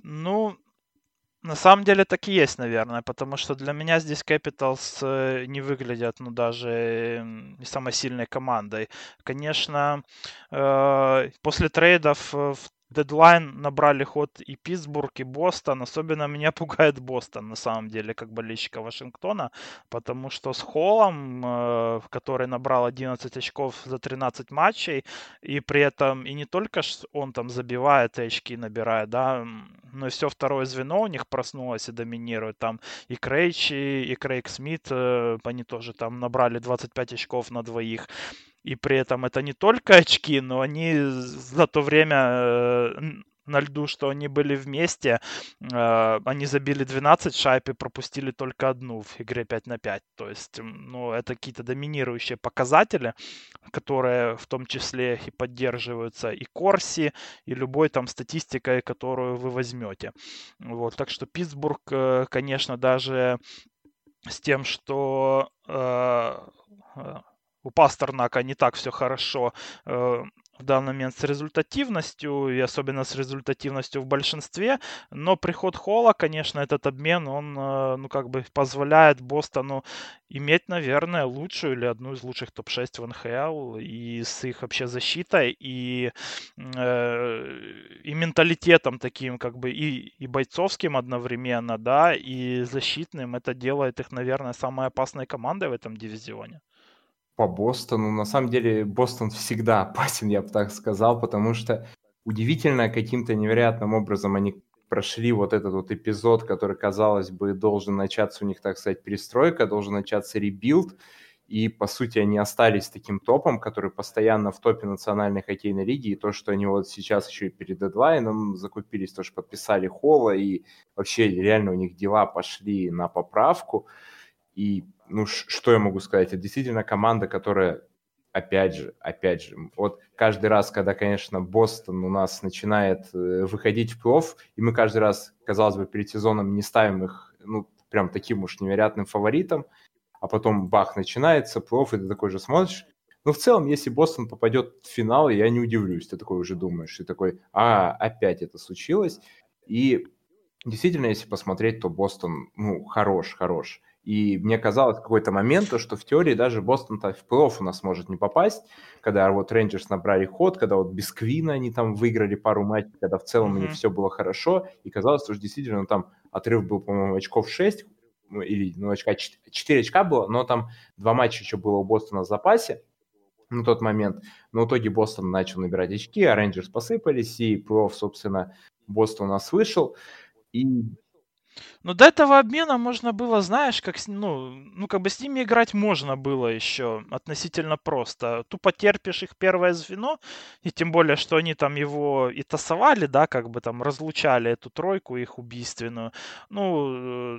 S2: Ну, на самом деле так и есть, наверное, потому что для меня здесь Capitals э, не выглядят, ну, даже не самой сильной командой. Конечно, э, после трейдов в дедлайн набрали ход и Питтсбург, и Бостон. Особенно меня пугает Бостон, на самом деле, как болельщика Вашингтона, потому что с Холлом, э, который набрал 11 очков за 13 матчей, и при этом и не только он там забивает и очки набирает, да, но и все второе звено у них проснулось и доминирует. Там и Крейчи, и Крейг Смит, э, они тоже там набрали 25 очков на двоих и при этом это не только очки, но они за то время э, на льду, что они были вместе, э, они забили 12 шайб и пропустили только одну в игре 5 на 5. То есть, ну, это какие-то доминирующие показатели, которые в том числе и поддерживаются и Корси, и любой там статистикой, которую вы возьмете. Вот, так что Питтсбург, э, конечно, даже с тем, что у Пастернака не так все хорошо э, в данный момент с результативностью, и особенно с результативностью в большинстве, но приход Холла, конечно, этот обмен, он, э, ну, как бы позволяет Бостону иметь, наверное, лучшую или одну из лучших топ-6 в НХЛ, и с их вообще защитой, и, э, и менталитетом таким, как бы, и, и бойцовским одновременно, да, и защитным, это делает их, наверное, самой опасной командой в этом дивизионе
S1: по Бостону. На самом деле Бостон всегда опасен, я бы так сказал, потому что удивительно каким-то невероятным образом они прошли вот этот вот эпизод, который, казалось бы, должен начаться у них, так сказать, перестройка, должен начаться rebuild, и, по сути, они остались таким топом, который постоянно в топе национальной хоккейной лиги, и то, что они вот сейчас еще и перед дедлайном закупились, то, что подписали Холла, и вообще реально у них дела пошли на поправку, и ну, что я могу сказать? Это действительно команда, которая опять же, опять же, вот каждый раз, когда, конечно, Бостон у нас начинает э, выходить в плей и мы каждый раз, казалось бы, перед сезоном не ставим их, ну, прям таким уж невероятным фаворитом, а потом бах, начинается, плей и ты такой же смотришь. Но в целом, если Бостон попадет в финал, я не удивлюсь, ты такой уже думаешь, ты такой, а, опять это случилось. И действительно, если посмотреть, то Бостон, ну, хорош, хорош. И мне казалось в какой-то момент, что в теории даже Бостон-то в плей-офф у нас может не попасть, когда вот Рейнджерс набрали ход, когда вот без Квина они там выиграли пару матчей, когда в целом mm-hmm. у них все было хорошо, и казалось, что действительно там отрыв был, по-моему, очков 6, ну, или ну, очка, 4 очка было, но там два матча еще было у Бостона в запасе на тот момент. Но в итоге Бостон начал набирать очки, а Рейнджерс посыпались, и плей-офф, собственно, Бостон у нас вышел. И
S2: ну, до этого обмена можно было, знаешь, как, ну, ну, как бы с ними играть можно было еще относительно просто. Тупо терпишь их первое звено, и тем более, что они там его и тасовали, да, как бы там разлучали эту тройку их убийственную. Ну, э,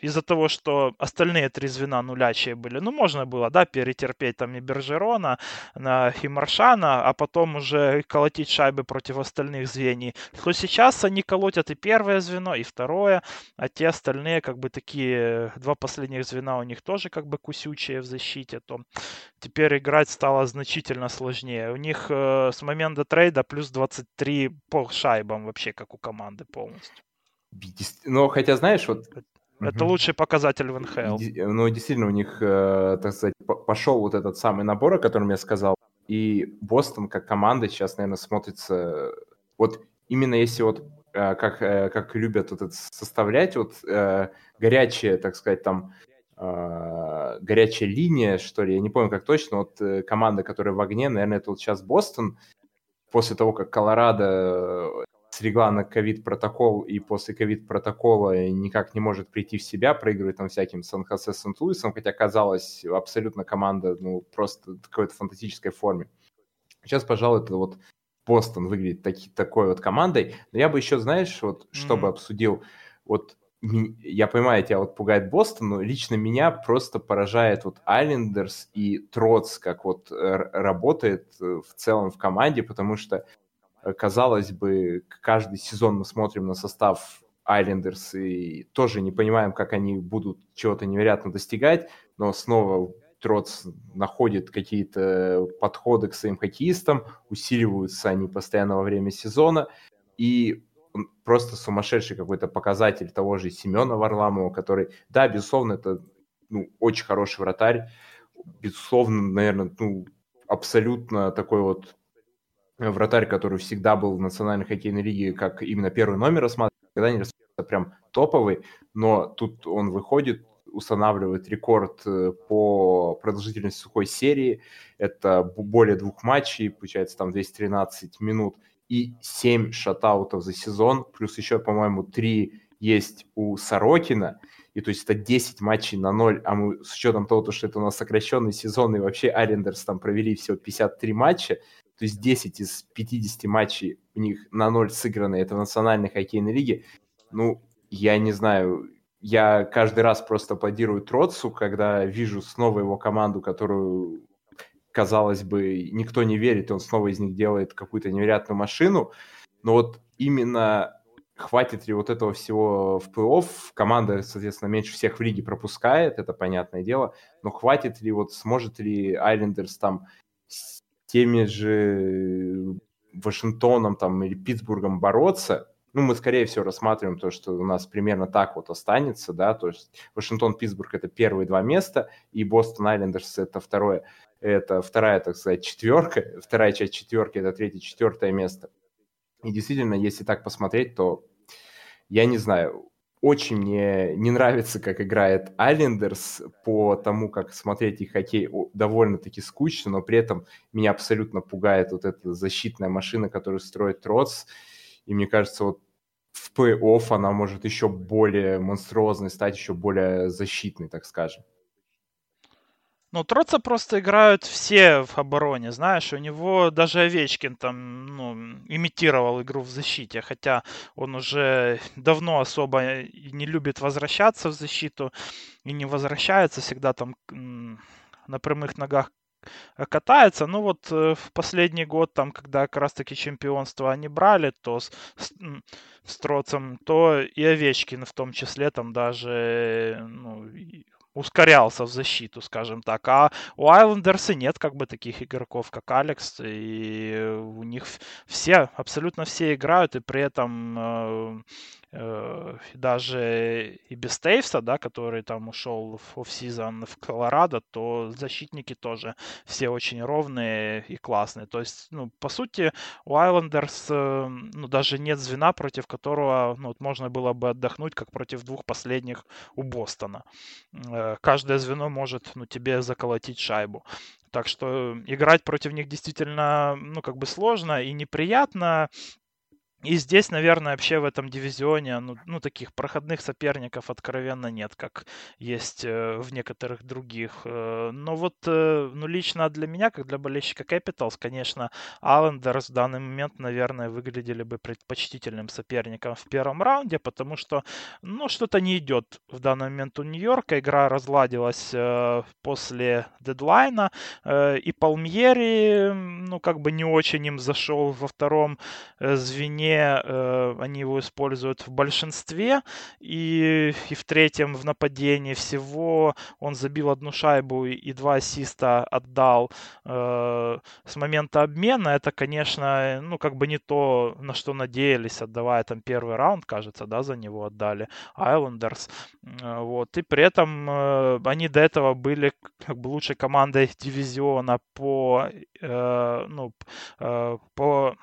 S2: из-за того, что остальные три звена нулячие были, ну, можно было, да, перетерпеть там и Бержерона, и Маршана, а потом уже колотить шайбы против остальных звеньев. То сейчас они колотят и первое звено, и второе, а те остальные, как бы такие, два последних звена у них тоже как бы кусючие в защите, то теперь играть стало значительно сложнее. У них э, с момента трейда плюс 23 по шайбам вообще, как у команды полностью.
S1: Ну, хотя, знаешь, вот
S2: это угу. лучший показатель в НХЛ.
S1: Ну, действительно, у них, э, так сказать, пошел вот этот самый набор, о котором я сказал. И Бостон как команда сейчас, наверное, смотрится... Вот именно если вот Э, как, э, как любят вот это составлять, вот э, горячая, так сказать, там, горячая линия, что ли, я не помню как точно, вот команда, которая в огне, наверное, это вот сейчас Бостон, после того, как Колорадо слегла на ковид-протокол и после ковид-протокола никак не может прийти в себя, проигрывает там всяким Сан-Хосе Сент-Луисом, хотя казалось абсолютно команда, ну, просто в какой-то фантастической форме. Сейчас, пожалуй, это вот Бостон выглядит таки, такой вот командой. Но я бы еще, знаешь, вот mm-hmm. что бы обсудил, вот я понимаю, тебя вот пугает Бостон, но лично меня просто поражает вот Айлендерс и Троц, как вот работает э, в целом в команде, потому что, э, казалось бы, каждый сезон мы смотрим на состав Айлендерс и тоже не понимаем, как они будут чего-то невероятно достигать, но снова Троц находит какие-то подходы к своим хоккеистам, усиливаются они постоянно во время сезона, и просто сумасшедший какой-то показатель того же Семена Варламова, который, да, безусловно, это ну, очень хороший вратарь, безусловно, наверное, ну, абсолютно такой вот вратарь, который всегда был в национальной хоккейной лиге как именно первый номер рассматривался, когда не рассматривался прям топовый, но тут он выходит, устанавливает рекорд э, по продолжительности сухой серии. Это более двух матчей, получается там 213 минут и 7 шатаутов за сезон, плюс еще, по-моему, 3 есть у Сорокина, и то есть это 10 матчей на 0, а мы с учетом того, что это у нас сокращенный сезон, и вообще Арендерс там провели всего 53 матча, то есть 10 из 50 матчей у них на 0 сыграны, это в национальной хоккейной лиге, ну, я не знаю, я каждый раз просто аплодирую Троцу, когда вижу снова его команду, которую, казалось бы, никто не верит, и он снова из них делает какую-то невероятную машину. Но вот именно хватит ли вот этого всего в плей-офф, команда, соответственно, меньше всех в лиге пропускает, это понятное дело, но хватит ли, вот сможет ли Айлендерс там с теми же Вашингтоном там или Питтсбургом бороться, ну, мы, скорее всего, рассматриваем то, что у нас примерно так вот останется, да, то есть Вашингтон-Питтсбург — это первые два места, и Бостон-Айлендерс — это второе, это вторая, так сказать, четверка, вторая часть четверки — это третье, четвертое место. И действительно, если так посмотреть, то я не знаю, очень мне не нравится, как играет Айлендерс по тому, как смотреть их хоккей довольно-таки скучно, но при этом меня абсолютно пугает вот эта защитная машина, которую строит Троц. И мне кажется, вот в плей-офф она может еще более монструозной стать, еще более защитной, так скажем.
S2: Ну, Троца просто играют все в обороне, знаешь, у него даже Овечкин там, ну, имитировал игру в защите, хотя он уже давно особо не любит возвращаться в защиту и не возвращается, всегда там на прямых ногах катается. Ну вот э, в последний год, там, когда как раз-таки чемпионство они брали, то с, с, Троцем, то и Овечкин в том числе там даже ну, ускорялся в защиту, скажем так. А у Айлендерса нет как бы таких игроков, как Алекс, и у них все, абсолютно все играют, и при этом э, Э, даже и без Тейвса, да, который там ушел в офсезон в Колорадо, то защитники тоже все очень ровные и классные. То есть, ну, по сути, у Айлендерс, э, ну, даже нет звена, против которого, ну, вот можно было бы отдохнуть, как против двух последних у Бостона. Э, каждое звено может, ну, тебе заколотить шайбу. Так что играть против них действительно, ну, как бы сложно и неприятно. И здесь, наверное, вообще в этом дивизионе, ну, ну таких проходных соперников откровенно нет, как есть э, в некоторых других. Э, но вот, э, ну, лично для меня, как для болельщика Capitals, конечно, Аллендерс в данный момент, наверное, выглядели бы предпочтительным соперником в первом раунде, потому что, ну, что-то не идет в данный момент у Нью-Йорка. Игра разладилась э, после дедлайна, э, и Палмьери, ну, как бы не очень им зашел во втором э, звене э, они его используют в большинстве. И, и в третьем в нападении всего он забил одну шайбу и, два ассиста отдал э, с момента обмена. Это, конечно, ну, как бы не то, на что надеялись, отдавая там первый раунд, кажется, да, за него отдали Айлендерс. Э, вот. И при этом э, они до этого были как бы лучшей командой дивизиона по, э, ну, э, по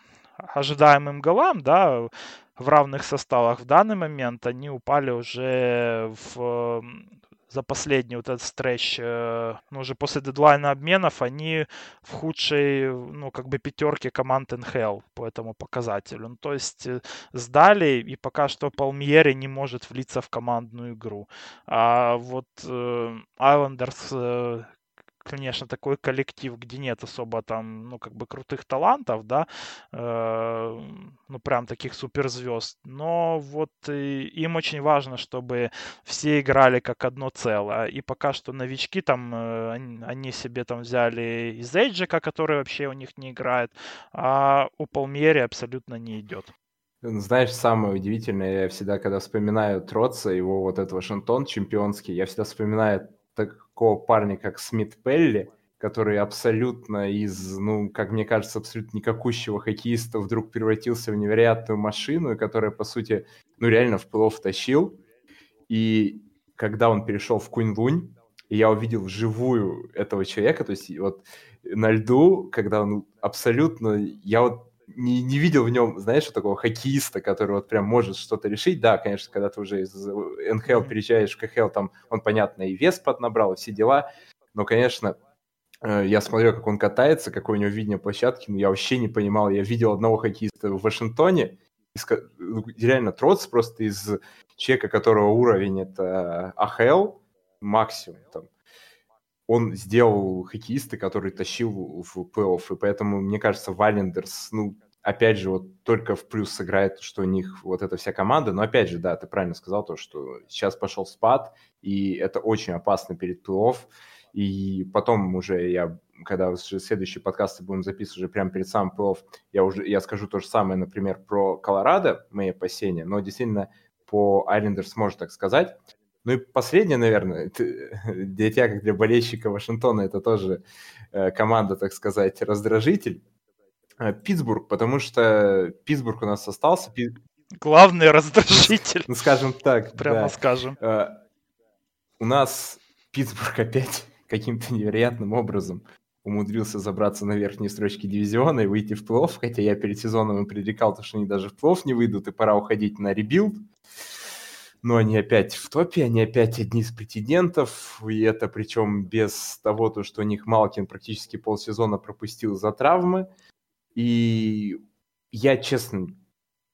S2: ожидаемым голам, да, в равных составах в данный момент они упали уже в за последний вот этот стретч, э, ну, уже после дедлайна обменов, они в худшей, ну, как бы пятерке команд НХЛ по этому показателю. Ну, то есть э, сдали, и пока что Палмьери не может влиться в командную игру. А вот Айлендерс э, конечно, такой коллектив, где нет особо там, ну, как бы крутых талантов, да, э, ну, прям таких суперзвезд. Но вот им очень важно, чтобы все играли как одно целое. И пока что новички там, э, они, себе там взяли из Эйджика, который вообще у них не играет, а у Палмьери абсолютно не идет.
S1: Знаешь, самое удивительное, я всегда, когда вспоминаю Троца, его вот этот Вашингтон чемпионский, я всегда вспоминаю такого парня, как Смит Пелли, который абсолютно из, ну, как мне кажется, абсолютно никакущего хоккеиста вдруг превратился в невероятную машину, которая, по сути, ну, реально в плов тащил. И когда он перешел в Кунь-Лунь, я увидел вживую этого человека, то есть вот на льду, когда он абсолютно, я вот не, не видел в нем, знаешь, такого хоккеиста, который вот прям может что-то решить. Да, конечно, когда ты уже из НХЛ переезжаешь в КХЛ, там он, понятно, и вес поднабрал, и все дела. Но, конечно, э, я смотрю, как он катается, какое у него видение площадки, но я вообще не понимал. Я видел одного хоккеиста в Вашингтоне, ну, реально Троц просто из человека, которого уровень это АХЛ, максимум, там, он сделал хоккеиста, который тащил в плей-офф, и поэтому, мне кажется, Валендерс, ну, опять же, вот только в плюс сыграет, что у них вот эта вся команда, но опять же, да, ты правильно сказал то, что сейчас пошел спад, и это очень опасно перед плей-офф, и потом уже я, когда следующие подкасты будем записывать уже прямо перед самым плей-офф, я уже, я скажу то же самое, например, про Колорадо, мои опасения, но действительно по Айлендерс можно так сказать, ну и последнее, наверное, для тебя, как для болельщика Вашингтона, это тоже э, команда, так сказать, раздражитель. Э, Питтсбург, потому что Питтсбург у нас остался.
S2: Главный раздражитель.
S1: Ну, скажем так.
S2: Прямо да. скажем. Э,
S1: у нас Питтсбург опять каким-то невероятным образом умудрился забраться на верхние строчки дивизиона и выйти в плей-офф, хотя я перед сезоном им предрекал, что они даже в плей-офф не выйдут, и пора уходить на rebuild но они опять в топе, они опять одни из претендентов, и это причем без того, то, что у них Малкин практически полсезона пропустил за травмы. И я, честно,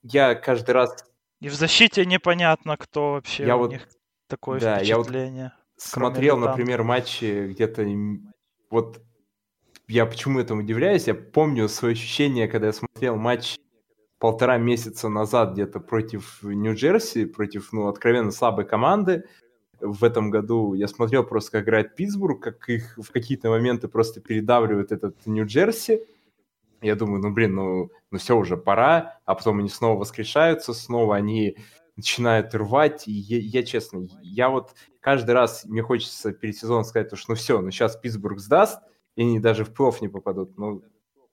S1: я каждый раз...
S2: И в защите непонятно, кто вообще я у вот, них такое да, впечатление. Я вот
S1: смотрел, например, матчи где-то... Вот я почему этому удивляюсь, я помню свое ощущение, когда я смотрел матч полтора месяца назад где-то против Нью-Джерси, против, ну, откровенно слабой команды. в этом году я смотрел просто, как играет Питтсбург, как их в какие-то моменты просто передавливает этот Нью-Джерси. Я думаю, ну, блин, ну, ну все, уже пора, а потом они снова воскрешаются, снова они начинают рвать, и я, я честно, я вот каждый раз, мне хочется перед сезоном сказать, что ну все, ну сейчас Питтсбург сдаст, и они даже в плей не попадут, ну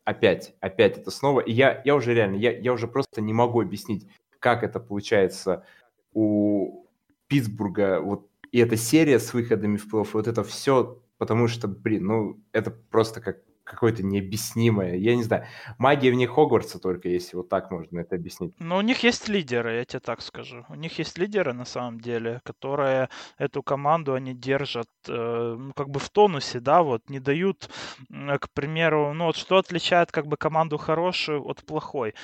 S1: опять, опять это снова, и я, я уже реально, я, я уже просто не могу объяснить, как это получается у Питтсбурга, вот и эта серия с выходами в плей вот это все, потому что, блин, ну, это просто как какое-то необъяснимое. Я не знаю, магия в них Хогвартса только, если вот так можно это объяснить.
S2: Ну, у них есть лидеры, я тебе так скажу. У них есть лидеры, на самом деле, которые эту команду, они держат, э, ну, как бы в тонусе, да, вот, не дают, к примеру, ну, вот что отличает, как бы, команду хорошую от плохой?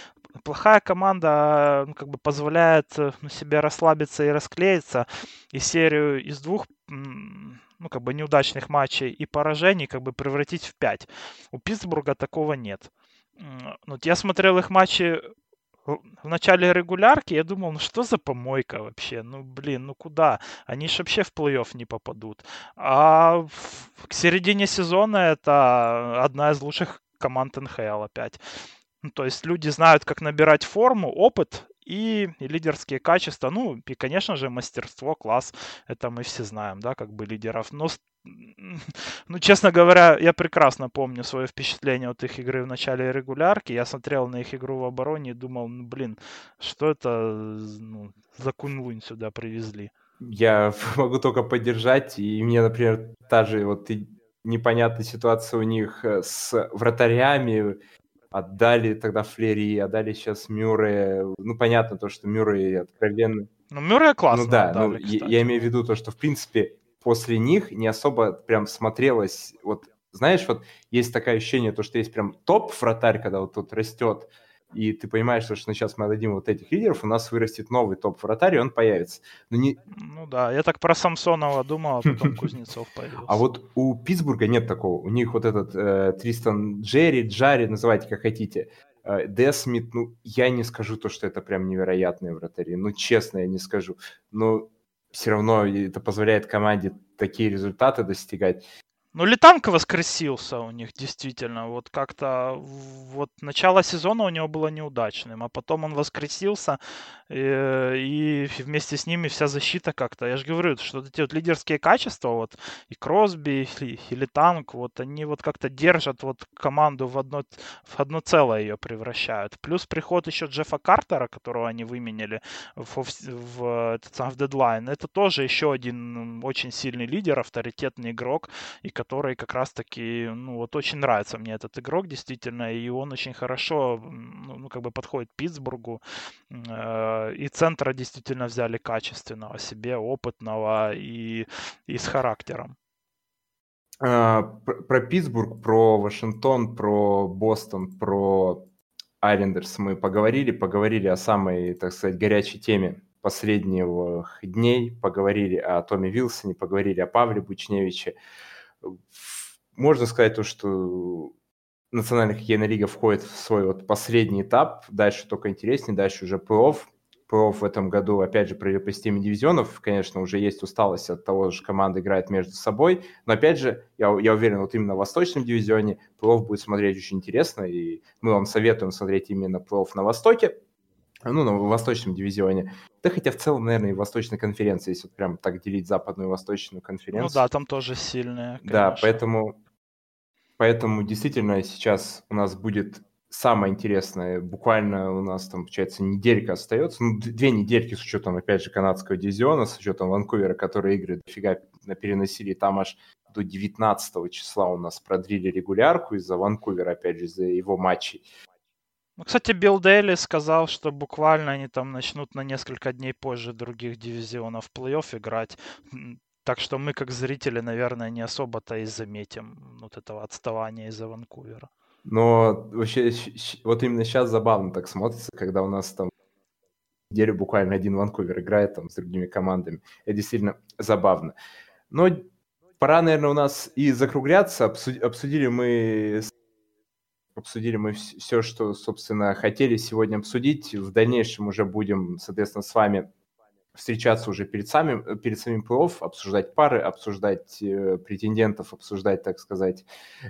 S2: Плохая команда, ну, как бы, позволяет ну, себе расслабиться и расклеиться, и серию из двух ну, как бы неудачных матчей и поражений как бы превратить в 5. У Питтсбурга такого нет. Вот я смотрел их матчи в начале регулярки, я думал, ну что за помойка вообще? Ну, блин, ну куда? Они же вообще в плей-офф не попадут. А к середине сезона это одна из лучших команд НХЛ опять. Ну, то есть люди знают, как набирать форму, опыт, и, лидерские качества, ну и, конечно же, мастерство, класс, это мы все знаем, да, как бы лидеров. Но, ну, честно говоря, я прекрасно помню свое впечатление от их игры в начале регулярки. Я смотрел на их игру в обороне и думал, ну, блин, что это ну, за кунлунь сюда привезли.
S1: Я могу только поддержать, и мне, например, та же вот непонятная ситуация у них э, с вратарями, отдали тогда Флери, отдали сейчас Мюррея. Ну, понятно то, что Мюррей откровенно...
S2: Ну, Мюррея классно
S1: Ну, да, отдали, ну, я, я имею в виду то, что, в принципе, после них не особо прям смотрелось... Вот, знаешь, вот есть такое ощущение, то, что есть прям топ-вратарь, когда вот тут растет, и ты понимаешь, что сейчас мы отдадим вот этих лидеров, у нас вырастет новый топ-вратарь, и он появится.
S2: Но не... Ну да, я так про Самсонова думал, а потом Кузнецов появился.
S1: А вот у Питтсбурга нет такого. У них вот этот э, Тристан Джерри, Джарри, называйте как хотите, э, Десмит, ну, я не скажу то, что это прям невероятные вратари. Ну, честно, я не скажу. Но все равно это позволяет команде такие результаты достигать.
S2: Ну, Литанко воскресился у них, действительно. Вот как-то вот начало сезона у него было неудачным, а потом он воскресился, и, э, и вместе с ними вся защита как-то. Я же говорю, что эти вот лидерские качества, вот и Кросби, и, и Литанг, вот они вот как-то держат вот команду в одно, в одно целое ее превращают. Плюс приход еще Джеффа Картера, которого они выменяли в, в, в, в дедлайн, это тоже еще один очень сильный лидер, авторитетный игрок, и который как раз-таки, ну, вот очень нравится мне этот игрок, действительно, и он очень хорошо, ну, ну как бы подходит Питтсбургу, э, и центра действительно взяли качественного себе, опытного и, и с характером.
S1: А, про, Питтсбург, про Вашингтон, про Бостон, про Айлендерс мы поговорили, поговорили о самой, так сказать, горячей теме последних дней, поговорили о Томе Вилсоне, поговорили о Павле Бучневиче можно сказать то, что Национальная хоккейная лига входит в свой вот последний этап, дальше только интереснее, дальше уже плей-офф. Плей-офф в этом году, опять же, провели по системе дивизионов, конечно, уже есть усталость от того, что команды играют между собой, но, опять же, я, я уверен, вот именно в восточном дивизионе плей-офф будет смотреть очень интересно, и мы вам советуем смотреть именно плей-офф на Востоке, ну, на восточном дивизионе. Да хотя в целом, наверное, и восточной конференции, если вот прям так делить западную и восточную конференцию. Ну
S2: да, там тоже сильные.
S1: Конечно. Да, поэтому, поэтому действительно сейчас у нас будет самое интересное. Буквально у нас там, получается, неделька остается. Ну, две недельки с учетом, опять же, канадского дивизиона, с учетом Ванкувера, которые игры дофига переносили. Там аж до 19 числа у нас продлили регулярку из-за Ванкувера, опять же, из-за его матчей.
S2: Ну, кстати, Билл Дейли сказал, что буквально они там начнут на несколько дней позже других дивизионов плей-офф играть. Так что мы, как зрители, наверное, не особо-то и заметим вот этого отставания из-за Ванкувера.
S1: Но вообще, вот именно сейчас забавно так смотрится, когда у нас там неделю буквально один Ванкувер играет там с другими командами. Это действительно забавно. Но пора, наверное, у нас и закругляться. Обсудили мы обсудили мы все, что, собственно, хотели сегодня обсудить. В дальнейшем уже будем, соответственно, с вами встречаться уже перед самим, перед самим плей-офф, обсуждать пары, обсуждать э, претендентов, обсуждать, так сказать,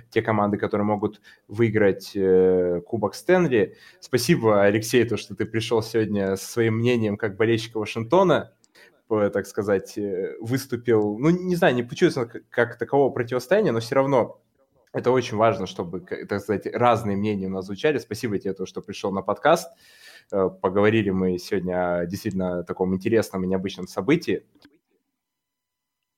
S1: те команды, которые могут выиграть э, Кубок Стэнли. Спасибо, Алексей, то, что ты пришел сегодня со своим мнением как болельщика Вашингтона, так сказать, э, выступил, ну, не знаю, не получилось как, такового противостояния, но все равно это очень важно, чтобы, так сказать, разные мнения у нас звучали. Спасибо тебе, то, что пришел на подкаст. Э, поговорили мы сегодня о действительно таком интересном и необычном событии.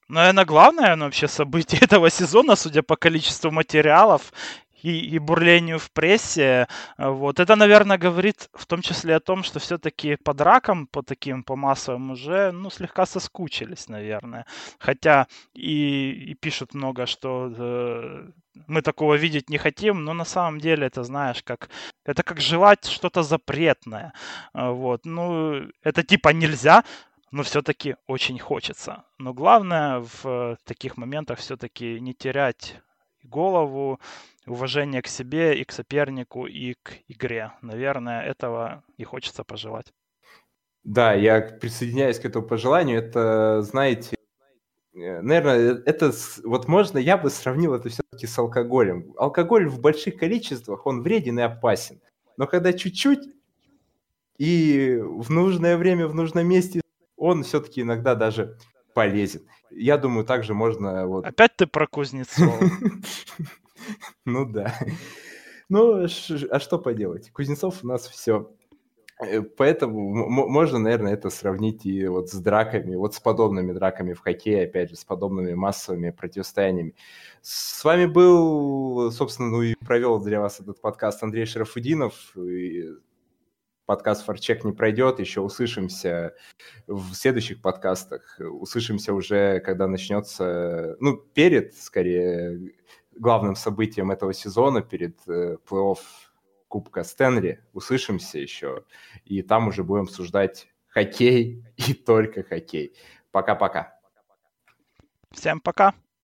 S2: Наверное, главное ну, вообще событие этого сезона, судя по количеству материалов и, и бурлению в прессе. Э, вот. Это, наверное, говорит в том числе о том, что все-таки по дракам, по таким, по массовым уже, ну, слегка соскучились, наверное. Хотя и, и пишут много, что э, мы такого видеть не хотим, но на самом деле это, знаешь, как это как жевать что-то запретное. Э, вот. Ну, это типа нельзя, но все-таки очень хочется. Но главное в таких моментах все-таки не терять голову, уважение к себе и к сопернику, и к игре. Наверное, этого и хочется пожелать.
S1: Да, я присоединяюсь к этому пожеланию. Это, знаете, э, наверное, это вот можно, я бы сравнил это все-таки с алкоголем. Алкоголь в больших количествах, он вреден и опасен. Но когда чуть-чуть и в нужное время, в нужном месте, он все-таки иногда даже полезен. Я думаю, также можно... Вот...
S2: Опять ты про Кузнецова.
S1: Ну да. Ну, а что поделать? Кузнецов у нас все. Э, поэтому можно, наверное, это сравнить и вот с драками, вот с подобными драками в хоккее, опять же, с подобными массовыми противостояниями. С вами был, собственно, ну и провел для вас этот подкаст Андрей Шарафудинов. И подкаст «Форчек» не пройдет, еще услышимся в следующих подкастах. Услышимся уже, когда начнется, ну, перед, скорее, главным событием этого сезона, перед э, плей-офф Кубка Стэнли. Услышимся еще, и там уже будем обсуждать хоккей и только хоккей. Пока-пока.
S2: Всем пока.